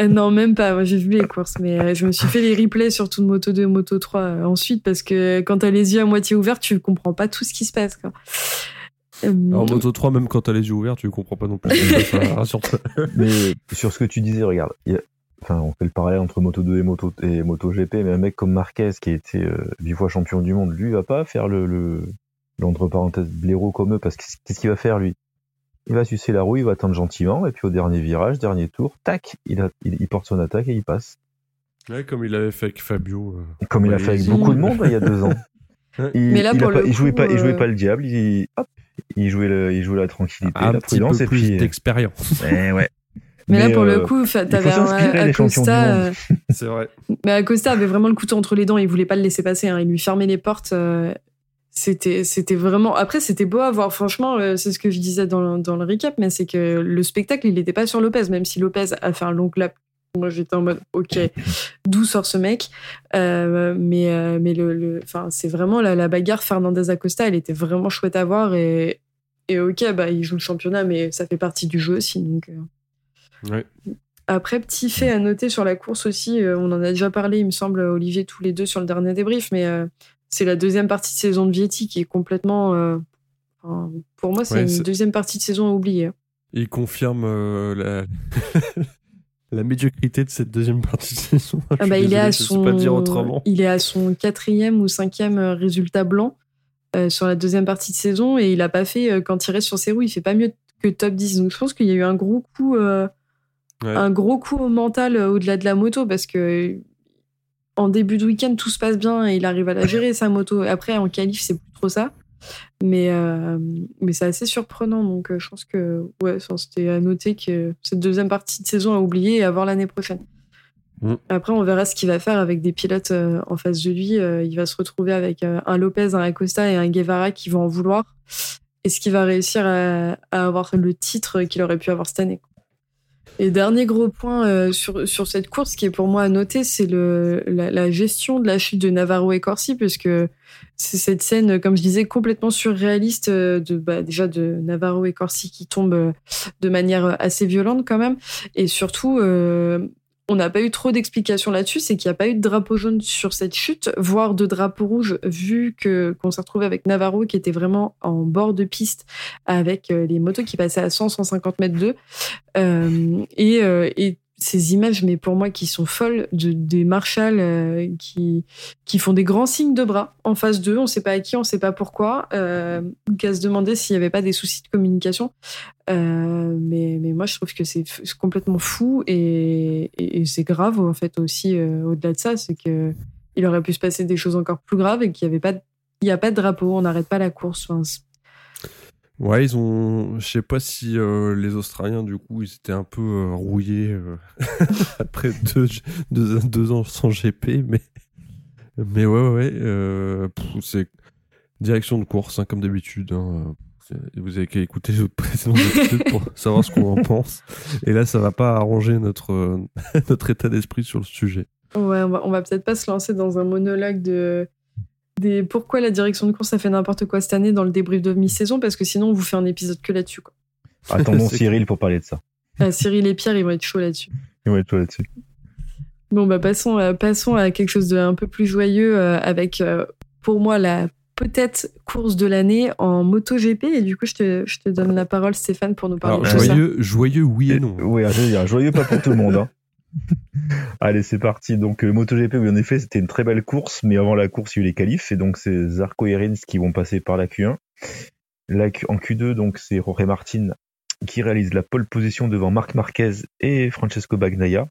Non, même pas. Moi, j'ai vu les courses, mais euh, je me suis fait les replays, surtout de Moto 2 et Moto 3 euh, ensuite, parce que quand t'as les yeux à moitié ouverts, tu comprends pas tout ce qui se passe. Quoi. Euh, Alors, Moto 3, même quand t'as les yeux ouverts, tu comprends pas non plus. Mais sur ce que tu disais, regarde, il y a- enfin, on fait le parallèle entre Moto 2 et Moto, et Moto GP, mais un mec comme Marquez, qui a été euh, huit fois champion du monde, lui, il va pas faire le, le, l'entre parenthèses blaireau comme eux, parce que qu'est-ce qu'il va faire, lui? Il va sucer la roue, il va attendre gentiment, et puis au dernier virage, dernier tour, tac, il, a, il, il porte son attaque et il passe. Ouais, comme il avait fait avec Fabio. euh. Comme il a Ouais, fait avec beaucoup de monde hein, il y a deux ans. Il, Mais là, il, a pour pas- le il jouait coup, pas, il jouait euh, pas le diable, il, hop, il jouait, le, il jouait la tranquillité, Un la petit prudence, peu et puis. d'expérience. Eh ouais. Mais, là, pour euh, le coup, fa- t'avais Acosta. euh, C'est vrai. mais Acosta avait vraiment le couteau entre les dents. Il voulait pas le laisser passer. hein. Il lui fermait les portes. euh, C'était, c'était vraiment. Après, c'était beau à voir. Franchement, euh, c'est ce que je disais dans, le- dans le recap, mais c'est que le spectacle, il n'était pas sur Lopez, même si Lopez a fait un long lap Moi, j'étais en mode, ok, d'où sort ce mec Euh, Mais, euh, mais le, c'est vraiment la, la bagarre Fernandez Acosta, elle était vraiment chouette à voir. Et, et ok, bah, il joue le championnat, mais ça fait partie du jeu aussi. Donc, euh. Ouais. Après, petit fait à noter sur la course aussi, on en a déjà parlé, il me semble, Olivier, tous les deux sur le dernier débrief, mais c'est la deuxième partie de saison de Vietti qui est complètement. pour moi, c'est Ouais, une deuxième partie de saison à oublier. Il confirme euh, la... la médiocrité de cette deuxième partie de saison. Ah bah, il, est à son, pas dire autrement. il est à son quatrième ou cinquième euh, résultat blanc euh, sur la deuxième partie de saison et il a pas fait, euh, quand il reste sur ses roues, il fait pas mieux que top 10. Donc je pense qu'il y a eu un gros coup, euh, Ouais. un gros coup au mental au-delà de la moto parce que en début de week-end, tout se passe bien et il arrive à la gérer sa moto. Après, en qualif, c'est plus trop ça. Mais, euh, mais c'est assez surprenant. Donc, euh, je pense que ouais, c'était à noter que cette deuxième partie de saison à oublier et à voir l'année prochaine. Mm. Après, on verra ce qu'il va faire avec des pilotes euh, en face de lui. Euh, il va se retrouver avec un Lopez, un Acosta et un Guevara qui vont en vouloir. Est-ce qu'il va réussir à, à avoir le titre qu'il aurait pu avoir cette année et dernier gros point euh, sur, sur cette course qui est pour moi à noter, c'est le, la, la gestion de la chute de Navarro et Corsi, parce que c'est cette scène, comme je disais, complètement surréaliste euh, de bah, déjà de Navarro et Corsi qui tombent euh, de manière assez violente quand même, et surtout euh, on n'a pas eu trop d'explications là-dessus, c'est qu'il n'y a pas eu de drapeau jaune sur cette chute, voire de drapeau rouge, vu que qu'on s'est retrouvé avec Navarro qui était vraiment en bord de piste avec euh, les motos qui passaient à 100, 150 mètres d'eux. Euh, et, euh, et ces images, mais pour moi, qui sont folles, de, des marshals euh, qui, qui font des grands signes de bras en face d'eux. On ne sait pas à qui, on ne sait pas pourquoi. Euh, qu'à se demander s'il n'y avait pas des soucis de communication. Euh, mais, mais moi, je trouve que c'est complètement fou et, c'est grave, en fait, aussi, euh, au-delà de ça, c'est que il aurait pu se passer des choses encore plus graves et qu'il n'y avait pas y a pas de drapeau, on n'arrête pas la course. Ouais, ils ont. Je sais pas si euh, les Australiens, du coup, ils étaient un peu euh, rouillés euh, après deux, deux, deux ans sans GP, mais. Mais ouais, ouais, ouais. euh, c'est direction de course, hein, comme d'habitude. hein. Vous avez qu'à écouter les autres précédents épisodes pour savoir ce qu'on en pense. Et là, ça va pas arranger notre, notre état d'esprit sur le sujet. Ouais, on va, on va peut-être pas se lancer dans un monologue de des pourquoi la direction de course a fait n'importe quoi cette année dans le débrief de mi-saison parce que sinon on vous fait un épisode que là-dessus. quoi. Attendons Cyril pour parler de ça. Ah, Cyril et Pierre ils vont être chauds là-dessus. Et ouais, toi là-dessus. Bon bah passons à, passons à quelque chose de un peu plus joyeux euh, avec euh, pour moi la peut-être course de l'année en MotoGP et du coup je te, je te donne la parole Stéphane pour nous parler Alors, de ça. joyeux, joyeux, oui et non. Oui, je veux dire, joyeux pas pour tout le monde. hein. Allez, c'est parti. Donc, euh, MotoGP, oui, en effet, c'était une très belle course, mais avant la course, il y a eu les qualifs, et donc c'est Zarco et qui vont passer par la Q1. La en Q2, donc, c'est Jorge Martin qui réalise la pole position devant Marc Marquez et Francesco Bagnaia.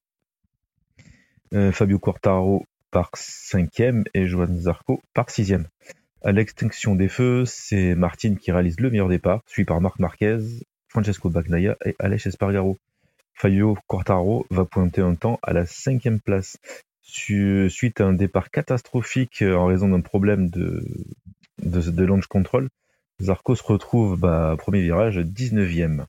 Euh, Fabio Quartaro par cinquième et Joan Zarco par sixième. À l'extinction des feux, c'est Martin qui réalise le meilleur départ, suivi par Marc Marquez, Francesco Bagnaia et Aleix Espargaro. Fabio Quartaro va pointer un temps à la cinquième place. Su- Suite à un départ catastrophique euh, en raison d'un problème de, de, de launch control, Zarco se retrouve bah, premier virage 19e.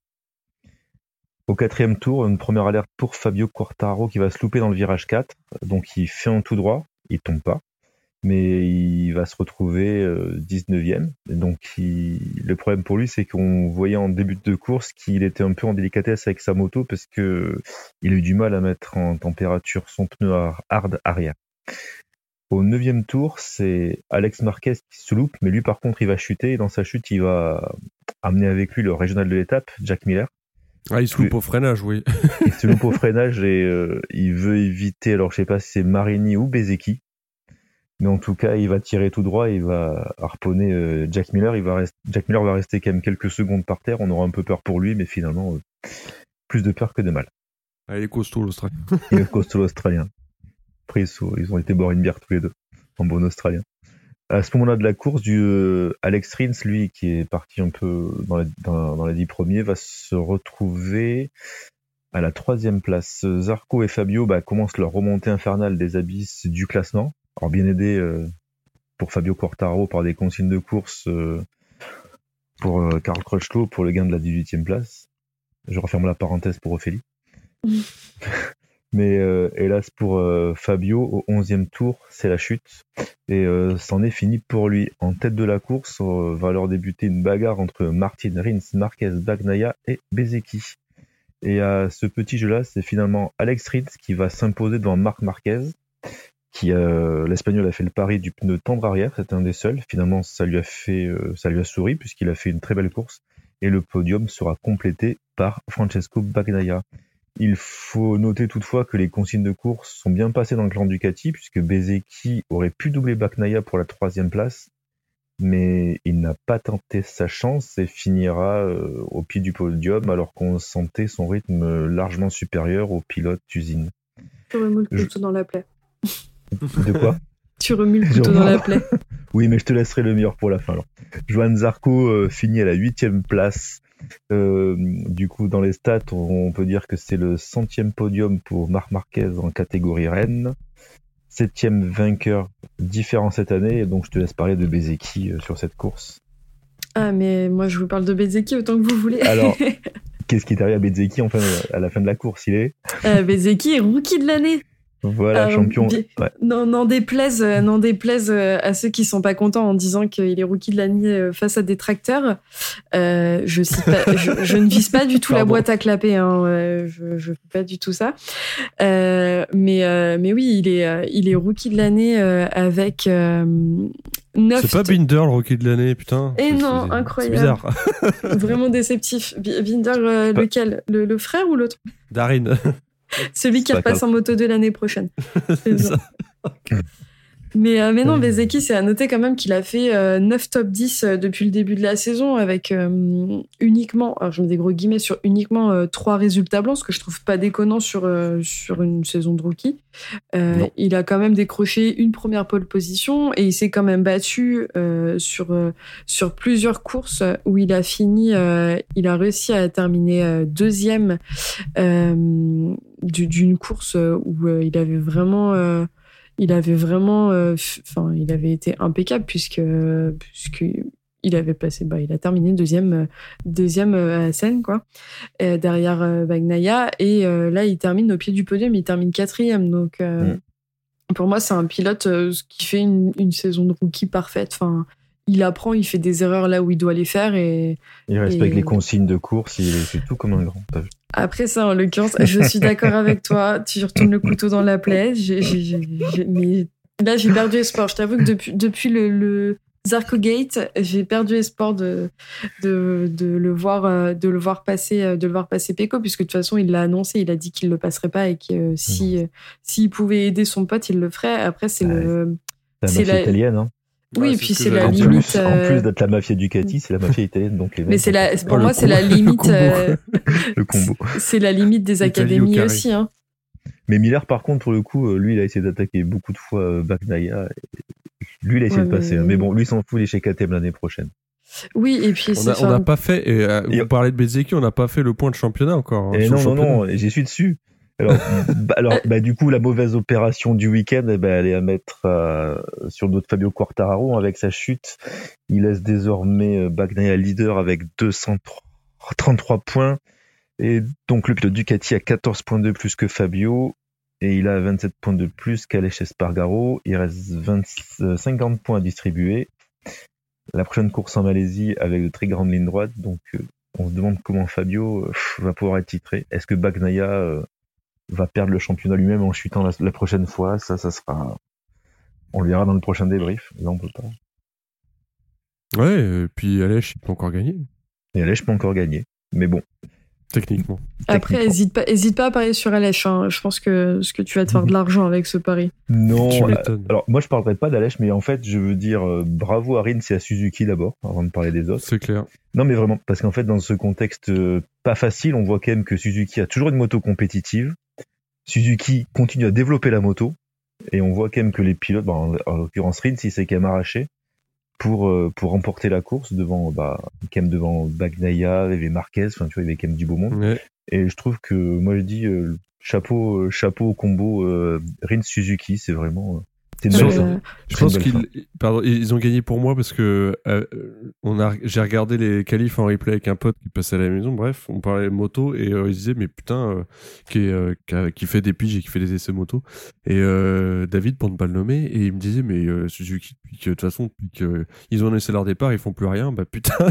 Au quatrième tour, une première alerte pour Fabio Quartaro qui va se louper dans le virage 4. Donc il fait un tout droit, il tombe pas, mais il va se retrouver euh, 19e. Et Donc il- le problème pour lui, c'est qu'on voyait en début de course qu'il était un peu en délicatesse avec sa moto parce que il a eu du mal à mettre en température son pneu ar- hard arrière. Au neuvième tour, c'est Alex Marquez qui se loupe, mais lui par contre il va chuter et dans sa chute il va amener avec lui le régional de l'étape, Jack Miller. Ah, il se loupe au freinage, oui. Il se loupe au freinage et euh, il veut éviter, alors je sais pas si c'est Marini ou Bezeki, mais en tout cas il va tirer tout droit et il va harponner euh, Jack Miller. Il va rest- Jack Miller va rester quand même quelques secondes par terre, on aura un peu peur pour lui, mais finalement euh, plus de peur que de mal. Ah, il est costaud, l'Australien. Il est costaud australien. Après ils, ont été boire une bière tous les deux, en bon australien. À ce moment-là de la course, du euh, Alex Rins, lui, qui est parti un peu dans, la, dans, dans les dix premiers, va se retrouver à la troisième place. Zarco et Fabio bah, commencent leur remontée infernale des abysses du classement. Alors bien aidé euh, pour Fabio Quartaro par des consignes de course euh, pour euh, Karl Crutchlow pour le gain de la 18e place. Je referme la parenthèse pour Ophélie. Mais euh, hélas pour euh, Fabio, au 11e tour, c'est la chute. Et euh, c'en est fini pour lui. En tête de la course, va alors débuter une bagarre entre Martin, Rins, Marquez, Bagnaia et Bezeki. Et à ce petit jeu-là, c'est finalement Alex Rins qui va s'imposer devant Marc Marquez. Qui euh, l'Espagnol a fait le pari du pneu tendre arrière, c'était un des seuls. Finalement, ça lui a fait, euh, ça lui a souri puisqu'il a fait une très belle course. Et le podium sera complété par Francesco Bagnaia. Il faut noter toutefois que les consignes de course sont bien passées dans le clan Ducati, puisque Bezeki aurait pu doubler Bagnaia pour la troisième place, mais il n'a pas tenté sa chance et finira euh, au pied du podium alors qu'on sentait son rythme largement supérieur au pilote le Je- dans la plaie. De quoi Tu remues le couteau dans la plaie. Oui, mais je te laisserai le meilleur pour la fin. Alors. Johan Zarco euh, finit à la huitième place. Euh, du coup, dans les stats, on peut dire que c'est le centième podium pour Marc Marquez en catégorie Rennes. Septième vainqueur différent cette année, et donc je te laisse parler de Bezeki euh, sur cette course. Ah, mais moi, je vous parle de Bezeki autant que vous voulez. Alors, Qu'est-ce qui est arrivé à Bezeki enfin, à la fin de la course? Il est, Euh, Bezeki est rookie de l'année. Voilà, Euh, champion. Ouais. Non, n'en déplaise, euh, n'en déplaise euh, à ceux qui sont pas contents en disant qu'il est rookie de l'année face à des tracteurs. Euh, je, cite pas- je, je ne vise pas du tout la boîte à clapper. Hein, je, je fais pas du tout ça. Euh, mais, euh, mais oui, il est, il est rookie de l'année avec euh, 9 C'est pas Binder le rookie de l'année, putain. Eh C'est- non, incroyable. C'est bizarre. vraiment déceptif. Bi- Binder, euh, lequel? Le, le frère ou l'autre? Darin. Celui qui pas repasse en moto de l'année prochaine. Ça. Mais, euh, mais non, Euh. Bezeki, c'est à noter quand même qu'il a fait euh, 9 top 10 euh, depuis le début de la saison avec euh, uniquement, alors je mets des gros guillemets sur uniquement euh, 3 résultats blancs, ce que je trouve pas déconnant sur, sur une saison de rookie. Il a quand même décroché une première pole position et il s'est quand même battu sur, sur plusieurs courses où il a fini, il a réussi à terminer deuxième d'une course où euh, il avait vraiment euh, il avait vraiment euh, enfin il avait été impeccable puisque puisque il avait passé bah il a terminé deuxième euh, deuxième euh, à la scène quoi euh, derrière euh, Bagnaia. Et euh, là il termine au pied du podium il termine quatrième. Donc euh, pour moi c'est un pilote euh, qui fait une, une saison de rookie parfaite. Enfin il apprend il fait des erreurs là où il doit les faire et Il respecte Et- les consignes de course, il est tout comme un grand. Après ça, en l'occurrence, je suis d'accord avec toi. Tu retournes le couteau dans la plaie. Mais là, j'ai perdu espoir. Je t'avoue que depuis, depuis le, le Zarco Gate, j'ai perdu espoir de, de, de le voir, euh, de le voir passer, euh, de le voir passer Pecco, puisque de toute façon, il l'a annoncé. Il a dit qu'il le passerait pas et que euh, si, euh, s'il pouvait aider son pote, il le ferait. Après, c'est Ouais. le. C'est la. Hein. Oui, et puis ce c'est la limite. plus, en euh, plus d'être la mafia Ducati, c'est la mafia italienne. Donc les mais c'est la, pour moi, c'est la limite. euh, le combo. c'est la limite des académies aussi. Hein. Mais Miller, par contre, pour le coup, euh, lui, il a essayé d'attaquer beaucoup de fois euh, Bagnaia. Lui, il a essayé Ouais, de passer. mais- hein. Mais bon, lui, il s'en fout, il est chez KTM l'année prochaine. Oui, et puis On c'est. a- on n'a pas fait, et, euh, Et- vous parlez de Bezeki, on n'a pas fait le point de championnat encore. hein, Et sur non, non, championnat. non, j'y suis dessus. Alors, bah, alors bah, du coup, la mauvaise opération du week-end, eh ben, elle est à mettre euh, sur de Fabio Quartararo avec sa chute. Il laisse désormais euh, Bagnaia leader avec 233 points. Et donc, le pilote Ducati a 14 points de plus que Fabio. Et il a 27 points de plus qu'Aleix Espargaro. Il reste 20, euh, 50 points à distribuer. La prochaine course en Malaisie avec de très grandes lignes droites. Donc, euh, on se demande comment Fabio euh, va pouvoir être titré. Est-ce que Bagnaia euh, va perdre le championnat lui-même en chutant la, la prochaine fois Ça, ça sera. On le verra dans le prochain débrief. Là, on peut pas. Ouais, et puis Alèche, il peut encore gagner, Et Aleix peut encore gagner. Mais bon. techniquement. Après, hésite pas, hésite pas à parier sur Alèche. hein. Je pense que, ce que tu vas te faire de l'argent avec ce pari. Non. tu euh, alors, moi, je parlerai pas d'Aleix, mais en fait, je veux dire euh, bravo à Rins et à Suzuki d'abord, avant de parler des autres. C'est clair. Non, mais vraiment, parce qu'en fait, dans ce contexte euh, pas facile, on voit quand même que Suzuki a toujours une moto compétitive. Suzuki continue à développer la moto. Et on voit quand même que les pilotes, bah, en, en l'occurrence Rins, il s'est quand même arraché pour, euh, pour remporter la course devant, bah, quand même devant Bagnaia, il y avait Marquez, enfin, tu vois, il y avait quand même du beau monde. Ouais. Et je trouve que, moi, je dis, euh, chapeau, euh, chapeau au combo euh, Rins Suzuki, c'est vraiment, euh, une Sur- belle euh. Je pense qu'ils ils ont gagné pour moi parce que euh, on a j'ai regardé les qualifs en replay avec un pote qui passait à la maison. Bref, on parlait moto et euh, il disait mais putain euh, qui, est, euh, qui, a- qui fait des piges et qui fait des essais moto et euh, David pour ne pas le nommer et il me disait mais euh, Suzuki de toute façon depuis que ils ont laissé leur départ ils font plus rien bah putain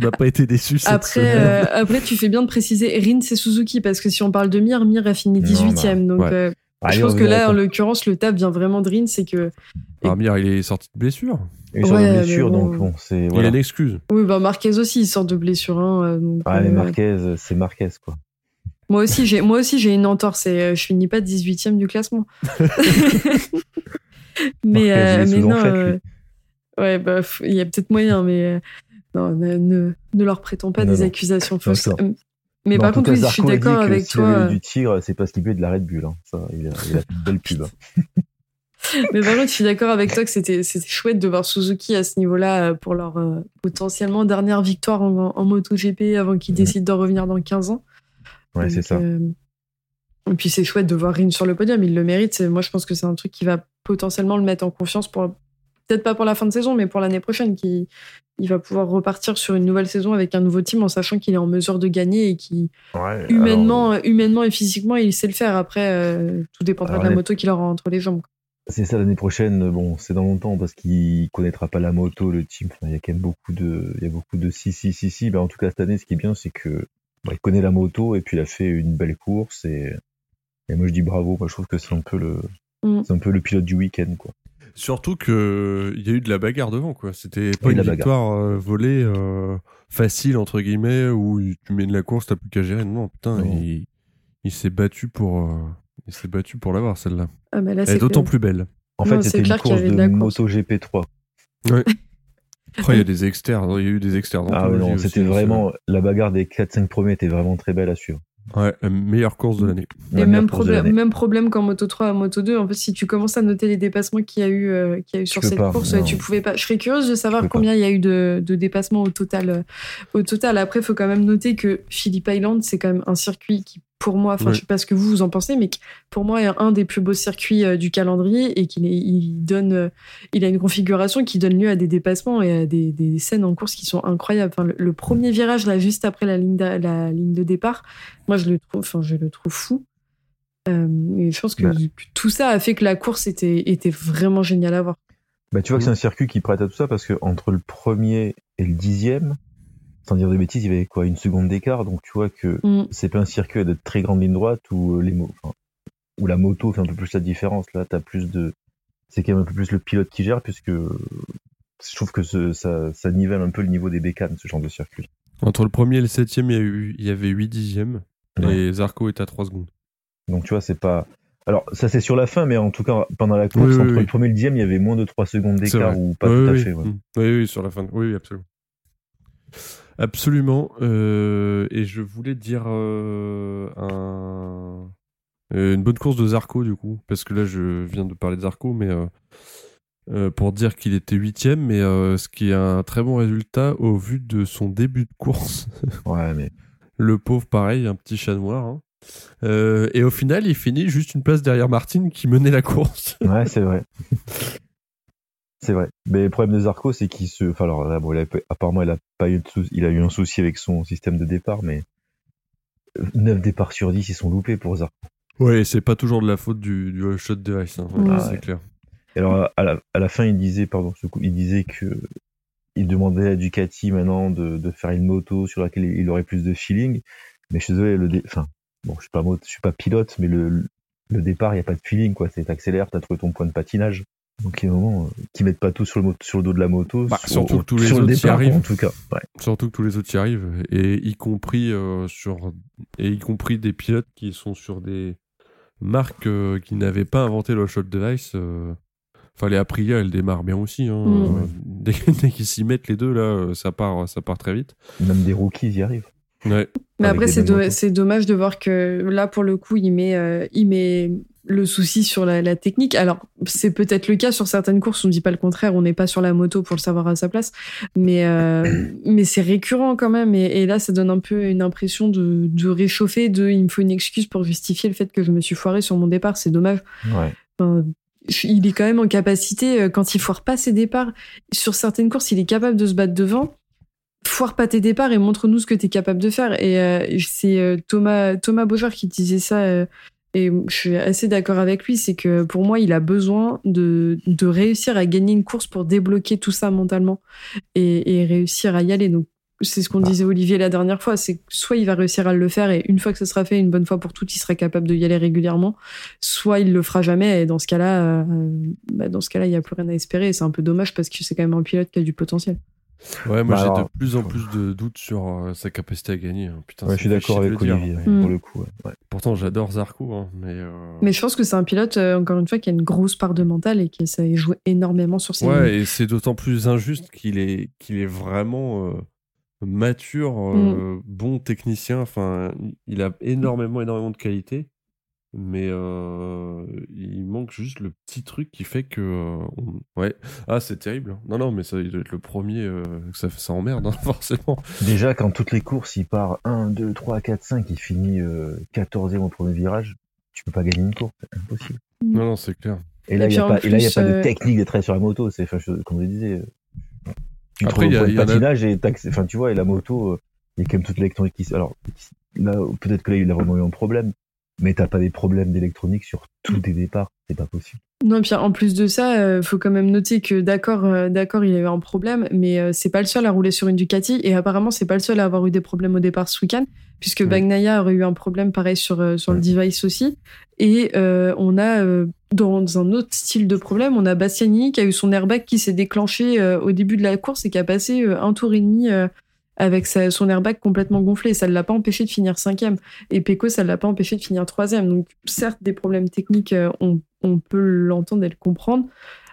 on n'a pas été déçus cette Après, euh, après, tu fais bien de préciser Rin, c'est Suzuki, parce que si on parle de Mir, Mir a fini Non, 18ème. Donc, ouais. euh, je pense que là, en l'occurrence, le taf vient vraiment de Rin, c'est que. Armir il est sorti de blessure Il est une mais blessure, bon. donc bon, c'est. il a une excuse Oui, bah Marquez aussi, il sort de blessure. Hein, donc, Ah, mais euh, Marquez, c'est Marquez, quoi. Moi aussi, j'ai, moi aussi, j'ai une entorse et euh, je finis pas 18ème du classement. mais, Marquez, euh, non. euh, ouais, bah, il y a peut-être moyen, mais euh, non, ne, ne, ne leur prêtons pas Non, des non. accusations fausses. Mais par contre, oui, je suis d'accord avec toi. du tigre, c'est parce qu'il buvait de la Red Bull. Hein. Ça, il, a, il a fait une belle pub. hein. Mais par contre, je suis d'accord avec toi que c'était chouette de voir Suzuki à ce niveau-là euh, pour leur euh, potentiellement dernière victoire en, en MotoGP avant qu'ils Mhm. décident d'en revenir dans 15 ans. Ouais, c'est ça. euh, Et puis c'est chouette de voir Rin sur le podium, il le mérite. Moi, je pense que c'est un truc qui va potentiellement le mettre en confiance pour peut-être pas pour la fin de saison, mais pour l'année prochaine, qui il va pouvoir repartir sur une nouvelle saison avec un nouveau team en sachant qu'il est en mesure de gagner et qui Ouais, humainement, alors, humainement et physiquement, il sait le faire. Après, euh, tout dépendra Alors, de la moto qu'il aura entre les jambes. c'est ça l'année prochaine. Bon, c'est dans longtemps parce qu'il connaîtra pas la moto, le team. Enfin, il y a quand même beaucoup de, il y a beaucoup de si si si si. Ben, en tout cas cette année, ce qui est bien, c'est que il connaît la moto et puis il a fait une belle course et, et moi je dis bravo. Moi, je trouve que c'est un peu le, Mm. c'est un peu le pilote du week-end, quoi. Surtout que il y a eu de la bagarre devant quoi. C'était pas une victoire euh, volée euh, facile entre guillemets où tu mènes la course t'as plus qu'à gérer. Non putain Non. il, il s'est battu pour euh, il s'est battu pour l'avoir celle-là. Ah, bah là, Elle c'est est d'autant clair. plus belle. En Non, fait, c'est c'était une clair qu'il y course avait de, de moto GP3. Après il y a des externes, il y a eu des externes. Ah non, c'était vraiment la bagarre des 4-5 premiers était vraiment très belle à suivre. Ouais la meilleure course de l'année. La Et meilleure même problème, l'année. même problème qu'en Moto 3 à Moto 2. En fait, si tu commences à noter les dépassements qu'il y a eu, euh, qu'il y a eu sur cette pas, course, non. tu pouvais pas. Je serais curieuse de savoir pas. combien il y a eu de, de dépassements au total. euh, au total. Après, il faut quand même noter que Phillip Island, c'est quand même un circuit qui, pour moi, enfin, Oui. je sais pas ce que vous vous en pensez, mais pour moi, est un des plus beaux circuits euh, du calendrier et qu'il il donne, euh, il a une configuration qui donne lieu à des dépassements et à des, des scènes en course qui sont incroyables. Enfin, le, le premier virage là, juste après la ligne, d'a- la ligne de départ, moi, je le trouve, enfin, je le trouve fou. Euh, et je pense que Bah. tout ça a fait que la course était, était vraiment géniale à voir. Bah, tu vois que Mm. c'est un circuit qui prête à tout ça parce que entre le premier et le dixième, sans dire de bêtises, il y avait quoi, une seconde d'écart. Donc tu vois que Mm. c'est pas un circuit de très grande ligne droite où euh, les mo- enfin, où la moto fait un peu plus la différence. Là, t'as plus de, c'est quand même un peu plus le pilote qui gère puisque je trouve que ce- ça, ça nivelle un peu le niveau des bécanes, ce genre de circuit. Entre le premier et le septième il y, a eu, il y avait 8 dixièmes et Zarco est à 3 secondes. Donc tu vois, c'est pas. Alors ça c'est sur la fin, mais en tout cas pendant la course, Oui, oui, entre oui. le premier et le dixième, il y avait moins de 3 secondes d'écart ou pas oui, tout à oui, fait. ouais. mm. oui, oui, sur la fin. Oui, oui, absolument. Absolument. euh, et je voulais dire euh, un- euh, une bonne course de Zarco, du coup, parce que là, je viens de parler de Zarco, mais euh, pour dire qu'il était huitième, mais ce qui est un très bon résultat au vu de son début de course. Ouais, mais Le pauvre, pareil, un petit chat noir. hein. Et au final, il finit juste une place derrière Martin qui menait la course. Ouais, c'est vrai. c'est vrai. Mais le problème de Zarco, c'est qu'il se. Enfin, alors là, bon, il a- apparemment, il a pas eu de sou- il a eu un souci avec son système de départ, mais 9 départs sur 10, ils sont loupés pour Zarco. Ouais, c'est pas toujours de la faute du, du shot device, hein. Ouais, Ouais. c'est clair. Et alors, à la, à la fin, il disait, pardon, ce coup, il disait que il demandait à Ducati maintenant de, de faire une moto sur laquelle il aurait plus de feeling. Mais je suis désolé, le dé- enfin, bon, je suis pas moto, je suis pas pilote, mais le, le départ, il y a pas de feeling, quoi. C'est t'accélères, t'as trouvé ton point de patinage. Donc, il y a un moment, euh, qu'ils mettent pas tout sur le, mo- sur le dos de la moto. Bah, sur- surtout que tous les sur le autres y départ, arrivent. En tout cas, ouais. Surtout que tous les autres y arrivent, et y compris euh, sur, et y compris des pilotes qui sont sur des marques euh, qui n'avaient pas inventé le shot device. Euh, enfin, les Aprilia, elles démarrent bien aussi. Hein. Mm. Euh, dès dès qu'ils s'y mettent les deux, là, ça part, ça part très vite. Même des rookies y arrivent. Ouais. Mais Avec après, c'est do- dommage de voir que là, pour le coup, il met, euh, il met le souci sur la, la technique. Alors, c'est peut-être le cas sur certaines courses, on dit pas le contraire, on n'est pas sur la moto pour le savoir à sa place, mais, euh, mais c'est récurrent quand même. Et, et là, ça donne un peu une impression de, de réchauffer, de il me faut une excuse pour justifier le fait que je me suis foiré sur mon départ, c'est dommage. Ouais. Enfin, il est quand même en capacité, euh, quand il foire pas ses départs, sur certaines courses, il est capable de se battre devant. Foire pas tes départs et montre-nous ce que tu es capable de faire. Et euh, c'est euh, Thomas, Thomas qui disait ça, euh, et je suis assez d'accord avec lui, c'est que pour moi, il a besoin de, de réussir à gagner une course pour débloquer tout ça mentalement et, et réussir à y aller. Donc, c'est ce qu'on disait Olivier la dernière fois, c'est que soit il va réussir à le faire et une fois que ce sera fait, une bonne fois pour toutes, il sera capable de y aller régulièrement, soit il le fera jamais et dans ce cas-là, euh, bah, dans ce cas-là, il n'y a plus rien à espérer. C'est un peu dommage parce que c'est quand même un pilote qui a du potentiel. Ouais, moi Bah j'ai alors, de plus en plus de doutes sur euh, sa capacité à gagner. hein. Putain, Ouais, je suis d'accord avec Olivier, mais- Mm. pour le coup. ouais. Ouais. Pourtant, j'adore Zarco, hein, mais. euh, Mais je pense que c'est un pilote, euh, encore une fois, qui a une grosse part de mental et qui ça joue énormément sur ses Ouais, et c'est d'autant plus injuste qu'il est, qu'il est vraiment euh, mature, euh, bon technicien. Enfin, il a énormément, énormément de qualité. Mais euh, il manque juste le petit truc qui fait que. euh, on- Ouais. Ah, c'est terrible. hein. Non, non, mais ça, il doit être le premier euh, que ça, ça emmerde, hein, forcément. Déjà, quand toutes les courses, il part 1, 2, 3, 4, 5, il finit euh, 14e au premier virage, tu peux pas gagner une course, c'est impossible. Non, non, c'est clair. Et là, il n'y a, pas- et là, il y a pas de technique d'être sur la moto, c'est, comme je disais, tu Après, y a- y a- patinage et enfin, tu vois, et la moto, euh, il y a quand même toute l'électronique qui, alors, qui- là, peut-être que là, il a vraiment eu un problème, mais t'as pas des problèmes d'électronique sur tous tes départs, c'est pas possible. Non, puis en plus de ça, euh, faut quand même noter que d'accord, euh, d'accord, il a eu un problème, mais euh, c'est pas le seul à rouler sur une Ducati et apparemment c'est pas le seul à avoir eu des problèmes au départ ce week-end, puisque Ouais. Bagnaia aurait eu un problème pareil sur euh, sur le device aussi. Et on a dans un autre style de problème, on a Bastiani qui a eu son airbag qui s'est déclenché au début de la course et qui a passé un tour et demi avec sa- son airbag complètement gonflé. Ça ne l'a pas empêché de finir cinquième. Et Pecco, ça ne l'a pas empêché de finir troisième. Donc certes, des problèmes techniques, euh, on, on peut l'entendre et le comprendre.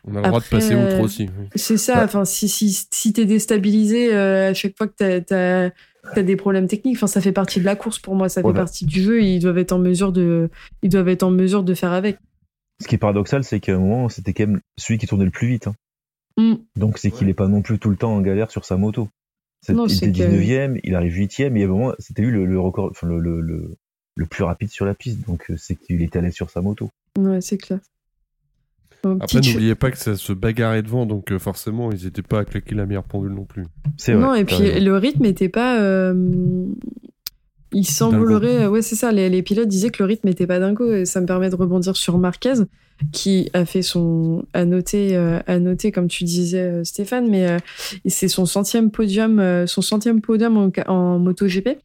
On a le droit de passer outre euh, aussi. oui. C'est ça. Ouais. Enfin, si si si t'es déstabilisé euh, à chaque fois que t'as t'as des problèmes techniques, enfin ça fait partie de la course pour moi. Ça fait Ouais, partie du jeu. Ils doivent être en mesure de ils doivent être en mesure de faire avec. Ce qui est paradoxal, c'est qu'à un moment, c'était quand même celui qui tournait le plus vite. hein. Mm. Donc, c'est qu'il est pas non plus tout le temps en galère sur sa moto. Non, il était que- 19ème, il arrive 8ème, et à un moment, c'était lui le, le record, enfin, le, le, le, le plus rapide sur la piste. Donc, euh, c'est qu'il était allé sur sa moto. Ouais, c'est clair. Après, n'oubliez pas que ça se bagarrait devant, donc euh, forcément, ils n'étaient pas à claquer la meilleure pendule non plus. C'est non, vrai. et puis raison. le rythme était pas. euh, Il semblerait, ouais, c'est ça. Les, les pilotes disaient que le rythme était pas dingo. Et ça me permet de rebondir sur Marquez, qui a fait son, a noté, euh, a noté comme tu disais, euh, Stéphane, mais euh, c'est son centième podium, euh, son centième podium en, en MotoGP.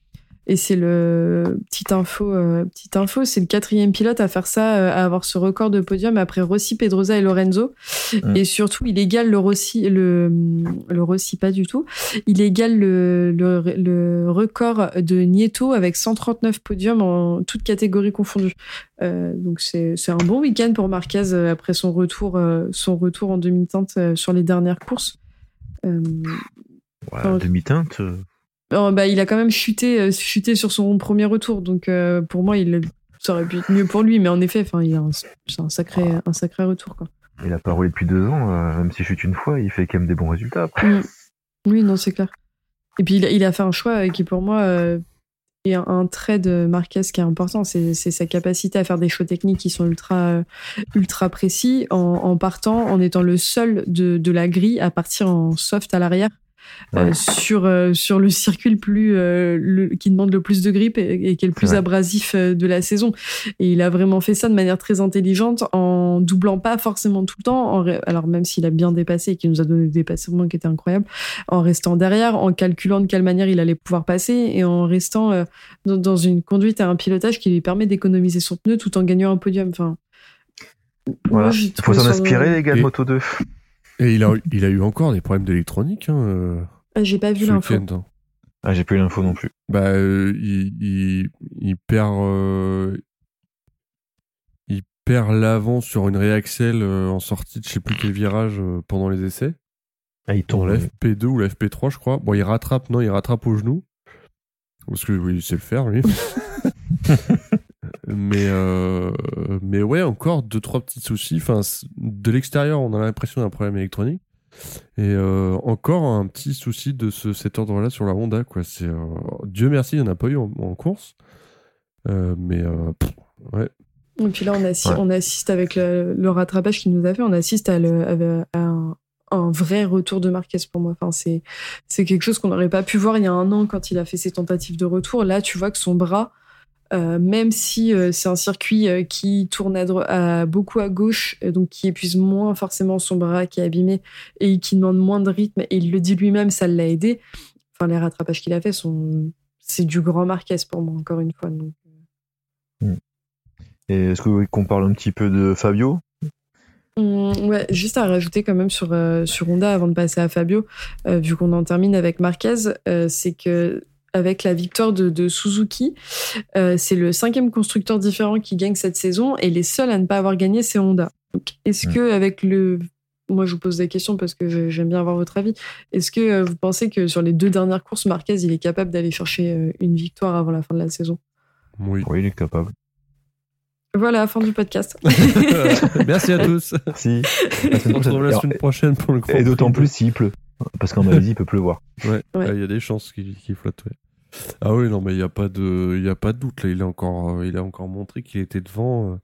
Et c'est le petite info, euh, petite info, c'est le quatrième pilote à faire ça, euh, à avoir ce record de podium après Rossi, Pedrosa et Lorenzo. Mm. Et surtout, il égale le Rossi, le, le Rossi pas du tout. Il égale le, le, le record de Nieto avec 139 podiums en toutes catégories confondues. Euh, donc c'est un bon week-end pour Marquez après son retour, son retour en demi-teinte sur les dernières courses. Ouais, demi-teinte. Euh, bah, il a quand même chuté, euh, chuté sur son premier retour, donc euh, pour moi, il, ça aurait pu être mieux pour lui, mais en effet, il a un, c'est un sacré, un sacré retour, quoi. Il a pas roulé depuis deux ans, euh, même si chute une fois, il fait quand même des bons résultats après. Mm. Oui, non, c'est clair. Et puis il a, il a fait un choix qui, pour moi, euh, est un, un trait de Marquez qui est important, c'est sa capacité à faire des choix techniques qui sont ultra, ultra précis, en, en partant, en étant le seul de, de la grille à partir en soft à l'arrière. Euh, Ouais. sur euh, sur le circuit le plus euh, le- qui demande le plus de grip et, et qui est le plus abrasif de la saison et il a vraiment fait ça de manière très intelligente en doublant pas forcément tout le temps en ré- alors même s'il a bien dépassé et qu'il nous a donné des dépassements qui étaient incroyables en restant derrière en calculant de quelle manière il allait pouvoir passer et en restant euh, dans, dans une conduite à un pilotage qui lui permet d'économiser son pneu tout en gagnant un podium enfin Voilà. Il faut s'en inspirer, les gars de Et- Moto 2. Et il a, il a eu encore des problèmes d'électronique hein, euh, Ah, j'ai pas vu l'info hein. Ah, j'ai pas eu l'info non plus. Bah, euh, il, il, il perd, euh, il perd l'avant sur une réaxel euh, en sortie de je sais plus quel virage pendant les essais. Ah, il Dans tourne. la FP2 ou la FP3, je crois. Bon, il rattrape, non, il rattrape au genou. Parce que oui, il sait le faire, lui. mais, euh, mais ouais, encore deux, trois petits soucis. Enfin, de l'extérieur, on a l'impression d'un problème électronique. Et euh, encore un petit souci de ce, cet ordre-là sur la Honda. Quoi. C'est, euh, Dieu merci, il n'y en a pas eu en, en course. Euh, mais pff, ouais. Et puis là, on, assi- Ouais. on assiste avec le, le rattrapage qu'il nous a fait, on assiste à, le- à- à un, un vrai retour de Marquez pour moi. Enfin, c'est c'est quelque chose qu'on n'aurait pas pu voir il y a un an quand il a fait ses tentatives de retour. Là, tu vois que son bras, euh, même si euh, c'est un circuit euh, qui tourne à, beaucoup à gauche, donc qui épuise moins forcément son bras qui est abîmé et qui demande moins de rythme, et il le dit lui-même, ça l'a aidé. Enfin, les rattrapages qu'il a fait sont c'est du grand Marquez pour moi encore une fois. Donc, Et est-ce que vous qu'on parle un petit peu de Fabio? Hum, ouais, juste à rajouter quand même sur, euh, sur Honda avant de passer à Fabio, euh, vu qu'on en termine avec Marquez, euh, c'est que avec la victoire de, de Suzuki, euh, c'est le cinquième constructeur différent qui gagne cette saison et les seuls à ne pas avoir gagné, c'est Honda. Donc, est-ce que avec le moi, je vous pose des questions parce que j'aime bien avoir votre avis. Est-ce que euh, vous pensez que sur les deux dernières courses, Marquez, il est capable d'aller chercher euh, une victoire avant la fin de la saison? Oui. Oui, il est capable. Voilà, fin du podcast. Merci à tous. Si. La On se retrouve la prochaine. semaine prochaine pour le Grand Et d'autant plus s'il pleut. Parce qu'en Malaisie, il peut pleuvoir. Ouais, Ouais. Ah, il y a des chances qu'il flotte. ouais. Ah oui, non, mais il n'y a pas de, il y a pas de doute là. Il a encore, euh, il a encore montré qu'il était devant. euh.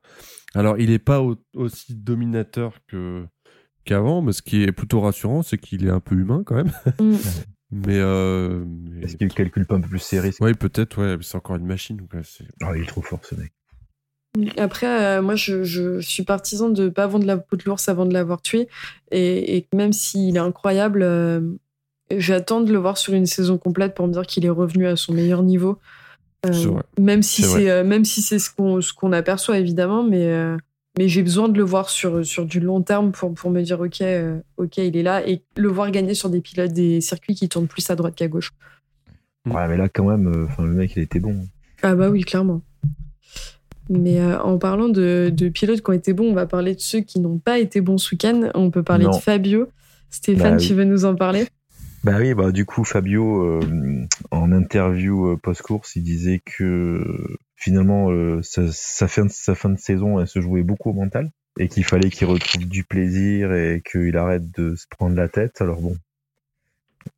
Alors, il n'est pas au- aussi dominateur que qu'avant, mais ce qui est plutôt rassurant, c'est qu'il est un peu humain quand même. Mm. mais, euh, mais- Est-ce qu'il calcule pas un peu plus ses risques? Ouais, peut-être, ouais. C'est encore une machine. quoi, Ah, Il est trop fort, ce mec. Après, euh, moi, je, je suis partisan de pas vendre la peau de l'ours avant de l'avoir tué. Et, et même s'il est incroyable, euh, j'attends de le voir sur une saison complète pour me dire qu'il est revenu à son meilleur niveau. Euh, même si C'est même si c'est ce qu'on ce qu'on aperçoit évidemment, mais mais j'ai besoin de le voir sur sur du long terme pour pour me dire ok ok il est là et le voir gagner sur des pilotes des circuits qui tournent plus à droite qu'à gauche. Ouais, mais là, quand même, enfin, le mec, il était bon. Ah bah oui, clairement. Mais euh, en parlant de, de pilotes qui ont été bons, on va parler de ceux qui n'ont pas été bons ce week-end. On peut parler Non. de Fabio. Stéphane, Bah oui. tu veux nous en parler? Bah oui, bah du coup Fabio euh, en interview euh, post-course, il disait que finalement euh, sa, sa fin de, sa fin de saison, elle se jouait beaucoup au mental et qu'il fallait qu'il retrouve du plaisir et qu'il arrête de se prendre la tête. Alors bon,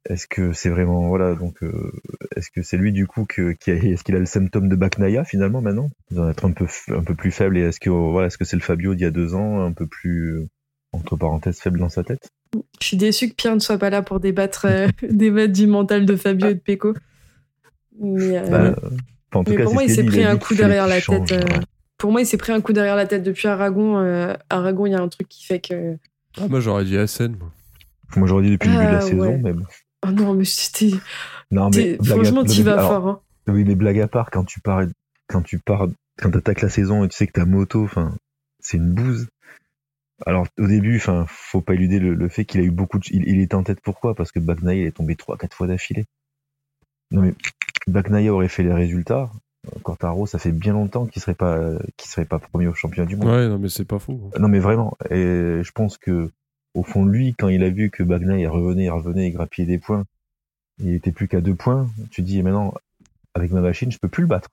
est-ce que c'est vraiment voilà donc euh, est-ce que c'est lui du coup que qui a, est-ce qu'il a le symptôme de Baknaya finalement maintenant? Il doit être un peu un peu plus faible et est-ce que voilà est-ce que c'est le Fabio d'il y a deux ans un peu plus euh, entre parenthèses faible dans sa tête? Je suis déçue que Pierre ne soit pas là pour débattre, euh, débattre du mental de Fabio et de Pecco. Mais, euh, Bah, enfin, en tout mais cas, pour moi, il s'est pris un coup derrière la tête. pour moi, il s'est pris un coup derrière la tête depuis Aragon. euh, Aragon, il y a un truc qui fait que. Ah, moi, j'aurais dit SN. Moi. Moi, j'aurais dit depuis le début de la Ah, saison, bon. Oh non, mais c'était. Non, mais Franchement, tu vas fort. hein. Oui, mais blague à part, quand tu pars, quand tu pars, quand t'attaques la saison et tu sais que ta moto, enfin, c'est une bouse. Alors, au début, enfin, faut pas éluder le, le fait qu'il a eu beaucoup de, il, il était en tête pourquoi? Parce que Bagnaia il est tombé trois, quatre fois d'affilée. Non, mais Bagnaia aurait fait les résultats. Quartaro, ça fait bien longtemps qu'il serait pas, qu'il serait pas premier au championnat du monde. Ouais, non, mais c'est pas fou. Non, mais vraiment. Et je pense que, au fond de lui, quand il a vu que Bagnaia il revenait, il revenait, il grappillait des points, il était plus qu'à deux points, tu dis, maintenant, avec ma machine, je peux plus le battre.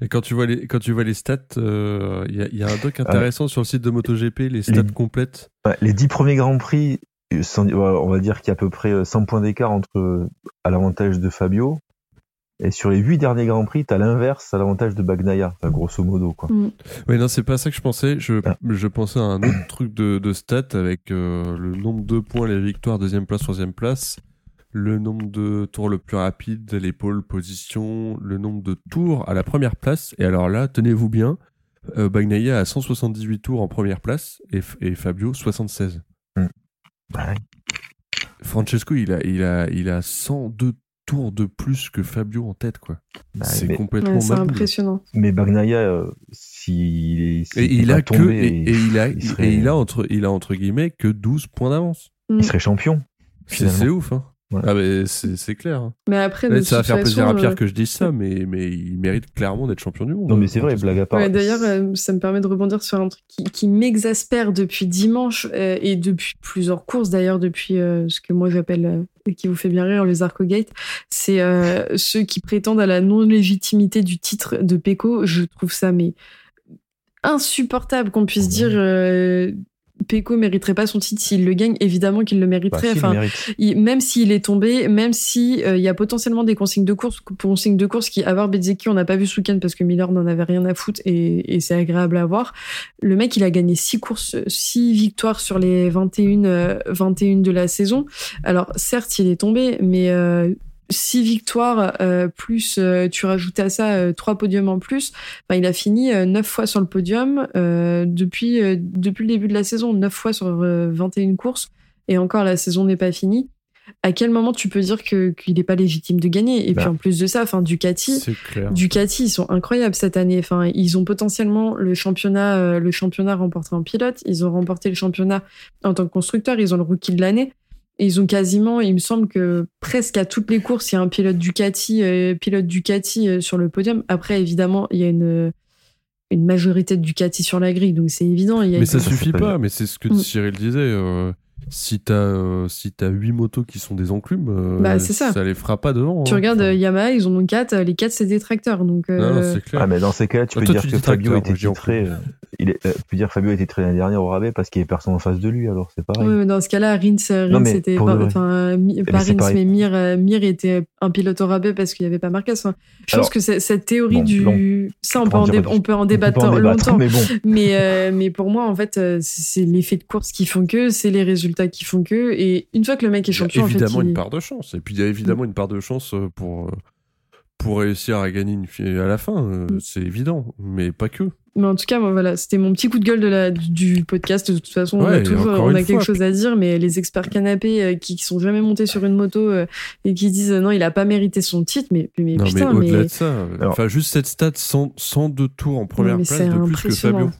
Et quand tu vois les, quand tu vois les stats, euh, il y, a, y a un doc intéressant sur le site de MotoGP, les stats Les- complètes. Les dix premiers Grands Prix, voilà, on va dire qu'il y a à peu près 100 points d'écart entre à l'avantage de Fabio. Et sur les huit derniers Grands Prix, t'as l'inverse à l'avantage de Bagnaia, enfin, grosso modo, quoi. Mm. Oui, non, c'est pas ça que je pensais. Je, Ah. je pensais à un autre truc de, de stats avec euh, le nombre de points, les victoires, deuxième place, troisième place, le nombre de tours le plus rapide, les pôles position, le nombre de tours à la première place. Et alors là, tenez-vous bien, euh, Bagnaia a 178 tours en première place et, et Fabio 76. Ouais. Francesco, il a, il a, il a 102 tours de plus que Fabio en tête, quoi. Bah, c'est complètement Ouais, c'est maboule. impressionnant. mais Bagnaia, euh, s'il est, s'il Et il a que, tombé, et, et il a, il serait- et il a entre, il a entre guillemets que 12 points d'avance. il serait champion. C'est ouf, hein. Ouais. Ah, mais c'est clair. hein. Mais après, Là, ça va faire plaisir à Pierre euh, que je dise ça, mais, mais il mérite clairement d'être champion du monde. Non, mais c'est vrai, blague à part. Ouais, D'ailleurs, euh, ça me permet de rebondir sur un truc qui, qui m'exaspère depuis dimanche euh, et depuis plusieurs courses d'ailleurs, depuis euh, ce que moi j'appelle, euh, qui vous fait bien rire, les Arcogate, c'est euh, ceux qui prétendent à la non-légitimité du titre de Pecco. Je trouve ça mais insupportable qu'on puisse Ouais. dire euh, Peko mériterait pas son titre s'il le gagne, évidemment qu'il le Bah, mériterait. il enfin, mérite. il- même s'il est tombé, même si euh, il y a potentiellement des consignes de course, consignes de course qui, à voir Bezeki, on n'a pas vu ce week-end parce que Miller n'en avait rien à foutre et, et c'est agréable à voir. Le mec, il a gagné six courses, six victoires sur les 21, euh, 21 de la saison. Alors, certes, il est tombé, mais euh, six victoires euh, plus euh, tu rajoutes à ça euh, trois podiums en plus Enfin, il a fini euh, neuf fois sur le podium euh, depuis euh, depuis le début de la saison neuf fois sur euh, 21 courses et encore la saison n'est pas finie à quel moment tu peux dire que qu'il n'est pas légitime de gagner? Et Bah. puis en plus de ça enfin Ducati. Ducati, ils sont incroyables cette année. Enfin, ils ont potentiellement le championnat, le championnat remporté en pilote. Ils ont remporté le championnat en tant que constructeur. Ils ont le rookie de l'année. Et ils ont quasiment, il me semble que presque à toutes les courses, il y a un pilote Ducati, euh, pilote Ducati euh, sur le podium. Après, évidemment, il y a une une majorité de Ducati sur la grille, donc c'est évident. Il y a Mais ça une- Ça, suffit pas mais c'est ce que Mm. Cyril disait. euh, si t'as euh, si t'as huit motos qui sont des enclumes, euh, Bah, c'est ça. ça les fera pas devant. Tu hein. regardes Enfin, euh, Yamaha, ils en ont quatre. euh, Les quatre, c'est des tracteurs. Donc, non, non, c'est clair. Ah, mais dans ces cas-là, tu Ah, peux toi, dire tu que Fabio était titré. Il est, euh, tu peux dire que Fabio a été titré l'année dernière au rabais parce qu'il y avait personne en face de lui, alors c'est pareil. Oui, mais dans ce cas-là, Rins, Rins était pas, enfin, Mi- pas c'est Rins, mais Mir, Mir était un pilote au rabais parce qu'il n'y avait pas Marquez. Enfin, je Alors, pense que c'est- cette théorie bon, du, long. ça, on peut en dé- on peut en débattre longtemps. mais bon. Mais, mais pour moi, en fait, c'est c'est l'effet de course qui font que, c'est les résultats qui font que. Et une fois que le mec est Il y a champion, en fait, évidemment il- une part de chance. Et puis il y a évidemment une part de chance euh, pour euh, pour réussir à gagner une à la fin. euh, Mm. C'est évident, mais pas que. Mais en tout cas, moi, voilà, c'était mon petit coup de gueule de la, du podcast. De toute façon, on a encore on a quelque fois. chose à dire, mais les experts canapés euh, qui, qui sont jamais montés sur une moto euh, et qui disent euh, non, il a pas mérité son titre, mais, mais non, putain, mais mais, au-delà de ça, Alors- enfin juste cette stat 100, 102 tours en première place c'est de plus que. Fabio.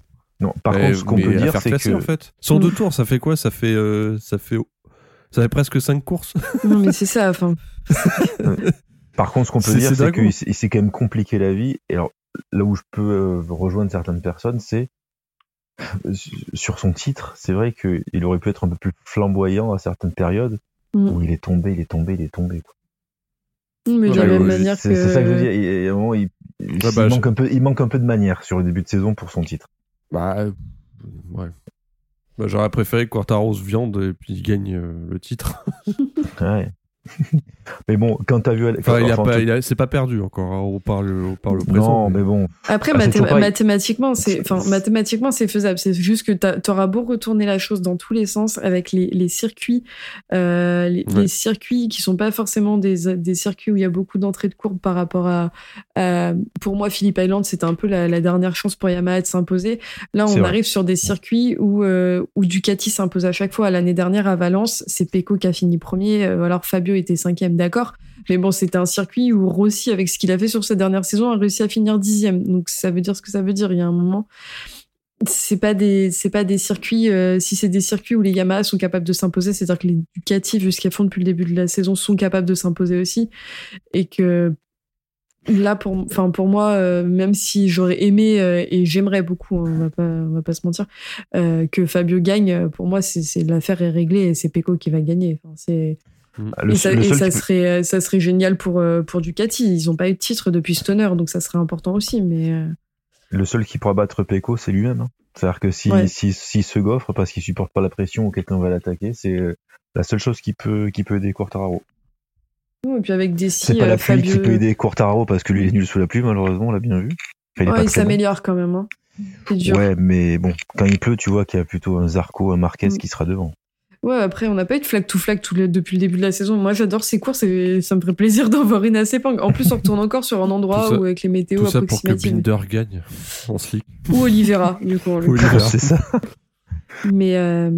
Non, par contre, ce qu'on peut dire, c'est que. en fait. 102 Mm. tours, ça fait quoi? Ça fait euh, ça fait ça fait presque 5 courses? Non, mais c'est ça. Enfin, Par contre, ce qu'on peut dire, c'est qu'il s'est quand même compliqué la vie. Et alors, là où je peux euh, rejoindre certaines personnes, c'est euh, sur son titre. C'est vrai qu'il aurait pu être un peu plus flamboyant à certaines périodes Mm. où il est tombé, il est tombé, il est tombé. quoi. mais de la même manière C'est que. c'est ça que je veux dire. Il, il bah, manque un peu, il manque un peu de manière sur le début de saison pour son titre. Bah euh, ouais. Bah, j'aurais préféré que Quartaro viande et puis il gagne euh, le titre. Ouais. Mais bon, quand t'as vu, Enfin, enfin, tu- c'est pas perdu encore. hein, on parle, on parle au présent. non, mais bon, Après, Ah, mathé- mathématiquement, c'est, C'est- enfin, mathématiquement, c'est faisable. C'est juste que t'auras beau retourner la chose dans tous les sens avec les, les circuits, euh, les, Ouais. les circuits qui sont pas forcément des, des circuits où il y a beaucoup d'entrées de courbe par rapport à, à- pour moi, Philippe Island, c'était un peu la, la dernière chance pour Yamaha de s'imposer. Là, on vrai. arrive sur des circuits où, euh, où Ducati s'impose à chaque fois. L'année dernière à Valence, c'est Pecco qui a fini premier. euh, alors Fabio était cinquième, d'accord. Mais bon, c'était un circuit où Rossi, avec ce qu'il a fait sur sa dernière saison, a réussi à finir dixième. Donc ça veut dire ce que ça veut dire. Il y a un moment, c'est pas des, c'est pas des circuits. euh, si c'est des circuits où les Yamaha sont capables de s'imposer, c'est-à-dire que les Ducati, vu ce qu'ils font depuis le début de la saison, sont capables de s'imposer aussi, et que là, pour, enfin pour moi, euh, même si j'aurais aimé euh, et j'aimerais beaucoup, hein, on va pas, on va pas se mentir, que Fabio gagne, pour moi, c'est, l'affaire est réglée et c'est Pecco qui va gagner. C'est le, et ça, et serait, ça serait génial pour, euh, pour Ducati. Ils n'ont pas eu de titre depuis Stoner, donc ça serait important aussi. Mais euh, le seul qui pourra battre Pecco, c'est lui-même. hein. C'est-à-dire que si, Ouais. si, s'il se gaufre parce qu'il supporte pas la pression ou quelqu'un va l'attaquer, c'est euh, la seule chose qui peut, qui peut aider Quartararo. et puis avec des C'est si, pas euh, la pluie Fabio, qui peut aider Quartararo parce que lui il est nul sous la pluie, malheureusement, on l'a bien vu. Enfin, il bon. s'améliore quand même. Hein. C'est dur. Ouais. Ouais, mais bon, quand il pleut, tu vois qu'il y a plutôt un Zarco, un Marquez Mm. qui sera devant. Après, on n'a pas eu de flag to flag tout le- depuis le début de la saison. Moi, j'adore ces courses et ça me ferait plaisir d'en voir une à Sepang. En plus, on retourne encore sur un endroit ça- où, avec les météos Tout ça pour que approximatives. Binder gagne en slick. Ou Oliveira, du coup. C'est ça. Mais, euh,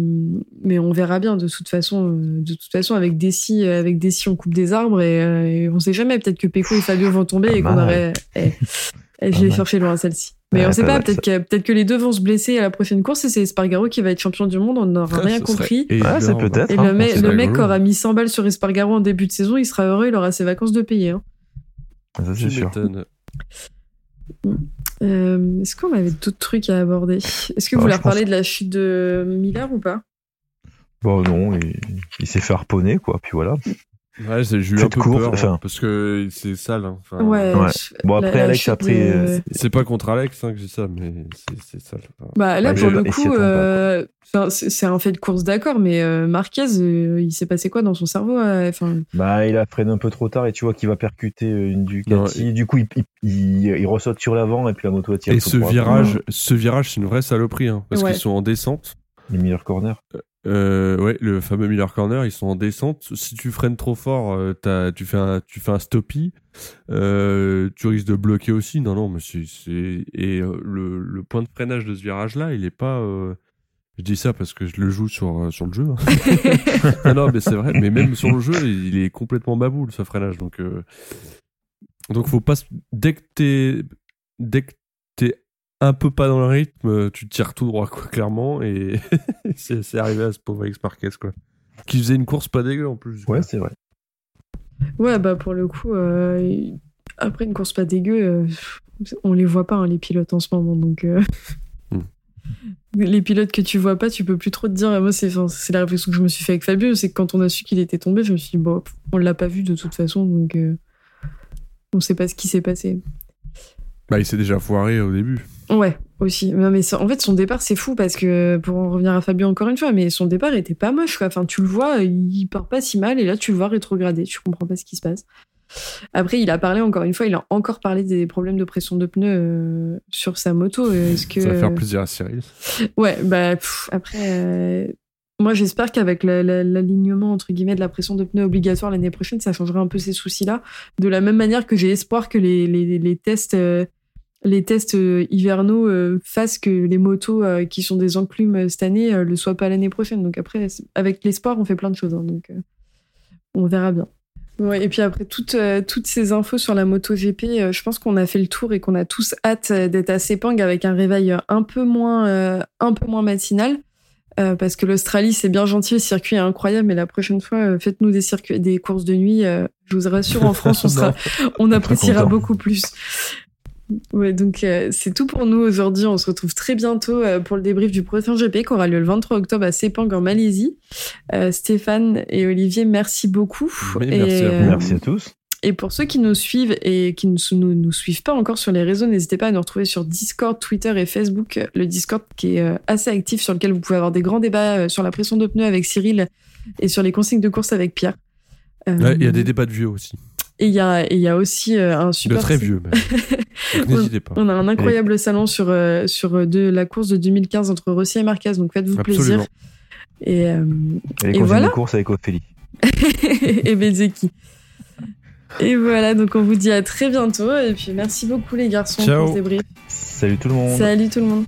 mais on verra bien de toute façon. euh, De toute façon, avec Dessy, avec Dessy, on coupe des arbres et, euh, et on sait jamais. Peut-être que Pecco et Fabio vont tomber et Pas qu'on mal. aurait. eh, eh, je l'ai mal. cherché loin celle-ci. Mais Ouais, on sait pas Peut-être que peut-être que les deux vont se blesser à la prochaine course et c'est Espargaro qui va être champion du monde. On n'aura rien Ce serait compris. Ah, c'est énorme. peut-être. Et hein, le, mec- le mec aura mis 100 balles sur Espargaro en début de saison, il sera heureux, il aura ses vacances de payer. hein. Ça, Tu c'est sûr. Euh, Est-ce qu'on avait d'autres trucs à aborder? Est-ce que vous Ah, voulez pense- reparler de la chute de Miller ou pas? Bon, non, il, il s'est fait harponner, quoi, puis voilà. Ouais, j'ai eu un peu peur, enfin- hein, parce que c'est sale. hein. Ouais. Ouais. je- Bon, la- après, la Alex, chute après, de- euh, C'est pas contre Alex hein, que j'ai ça, mais c'est- sale. Enfin, Bah là pour le coup, euh, enfin, c'est un fait de course d'accord, mais euh, Marquez, euh, il s'est passé quoi dans son cerveau euh, Enfin, Bah, il a freiné un peu trop tard et tu vois qu'il va percuter euh, une Ducati. Non, Du coup, il, il, il, il ressaute sur l'avant et puis la moto attire. Et ce virage, ce virage, c'est une vraie saloperie, hein, parce Ouais. qu'ils sont en descente. Les meilleurs corners. Euh, ouais, le fameux Miller Corner, ils sont en descente. Si tu freines trop fort, euh, tu fais un, tu fais un stoppie. Euh, tu risques de bloquer aussi. Non, non, mais c'est, et euh, le, le point de freinage de ce virage-là, il est pas. Je dis ça parce que je le joue sur sur le jeu. hein. ah non, mais c'est vrai. Mais même sur le jeu, il est complètement baboule ce freinage. Donc, donc faut pas. Dès que t'es, dès que t'es un peu pas dans le rythme, tu tires tout droit, quoi, clairement. Et c'est arrivé à ce pauvre Alex Marquez, quoi. Qui faisait une course pas dégueu en plus. Ouais, c'est vrai. ouais, bah pour le coup, euh, après une course pas dégueu, euh, on les voit pas hein, les pilotes en ce moment, donc. euh, Hmm. Les pilotes que tu vois pas, tu peux plus trop te dire. Moi, c'est la réflexion que je me suis fait avec Fabio, c'est que quand on a su qu'il était tombé, je me suis dit, bon, on l'a pas vu de toute façon, donc euh, on sait pas ce qui s'est passé. Bah, il s'est déjà foiré au début. Ouais, aussi. Non, mais ça- en fait, son départ, c'est fou parce que, pour en revenir à Fabio encore une fois, mais son départ était pas moche, quoi. Enfin, tu le vois, il part pas si mal, et là, tu le vois rétrograder. Tu comprends pas ce qui se passe. Après, il a parlé, encore une fois, il a encore parlé des problèmes de pression de pneus euh, sur sa moto. Est-ce que. Ça va faire plaisir à Cyril. Ouais, bah, pff, après. euh, Moi, j'espère qu'avec la- la- l'alignement, entre guillemets, de la pression de pneus obligatoire l'année prochaine, ça changera un peu ces soucis-là. De la même manière que j'ai espoir que les, les, les tests, euh, les tests euh, hivernaux euh, fassent que les motos euh, qui sont des enclumes cette année euh, le soient pas l'année prochaine. Donc après, avec l'espoir, on fait plein de choses. hein, donc on verra bien. Ouais, et puis après toutes, toutes ces infos sur la moto GP, euh, je pense qu'on a fait le tour et qu'on a tous hâte d'être à Sepang avec un réveil un peu moins, un peu moins matinal. Euh, parce que l'Australie, c'est bien gentil, le circuit est incroyable, mais la prochaine fois, euh, faites-nous des circuits, des courses de nuit. euh, je vous rassure, en France, on sera, on appréciera beaucoup plus. Ouais, donc euh, c'est tout pour nous aujourd'hui. On se retrouve très bientôt euh, pour le débrief du prochain GP qui aura lieu le 23 octobre à Sepang en Malaisie. Euh, Stéphane et Olivier, merci beaucoup. Et, merci à vous. euh, Merci à tous. et pour ceux qui nous suivent et qui ne nous, nous suivent pas encore sur les réseaux, n'hésitez pas à nous retrouver sur Discord, Twitter et Facebook. Le Discord qui est euh, assez actif, sur lequel vous pouvez avoir des grands débats euh, sur la pression de pneus avec Cyril et sur les consignes de course avec Pierre. Euh, Ouais, Il y a des débats de vieux aussi. Et il y a, et il y a aussi euh, un De super. très vieux, N'hésitez pas. On a un incroyable salon sur, euh, sur euh, de la course de 2015 entre Rossi et Marquez, donc faites-vous plaisir. Et, euh, Et Et voilà. de course avec Ophélie. et Bezeki. Et voilà, donc on vous dit à très bientôt. Et puis merci beaucoup les garçons Ciao. pour ce débrief. Salut tout le monde. Salut tout le monde.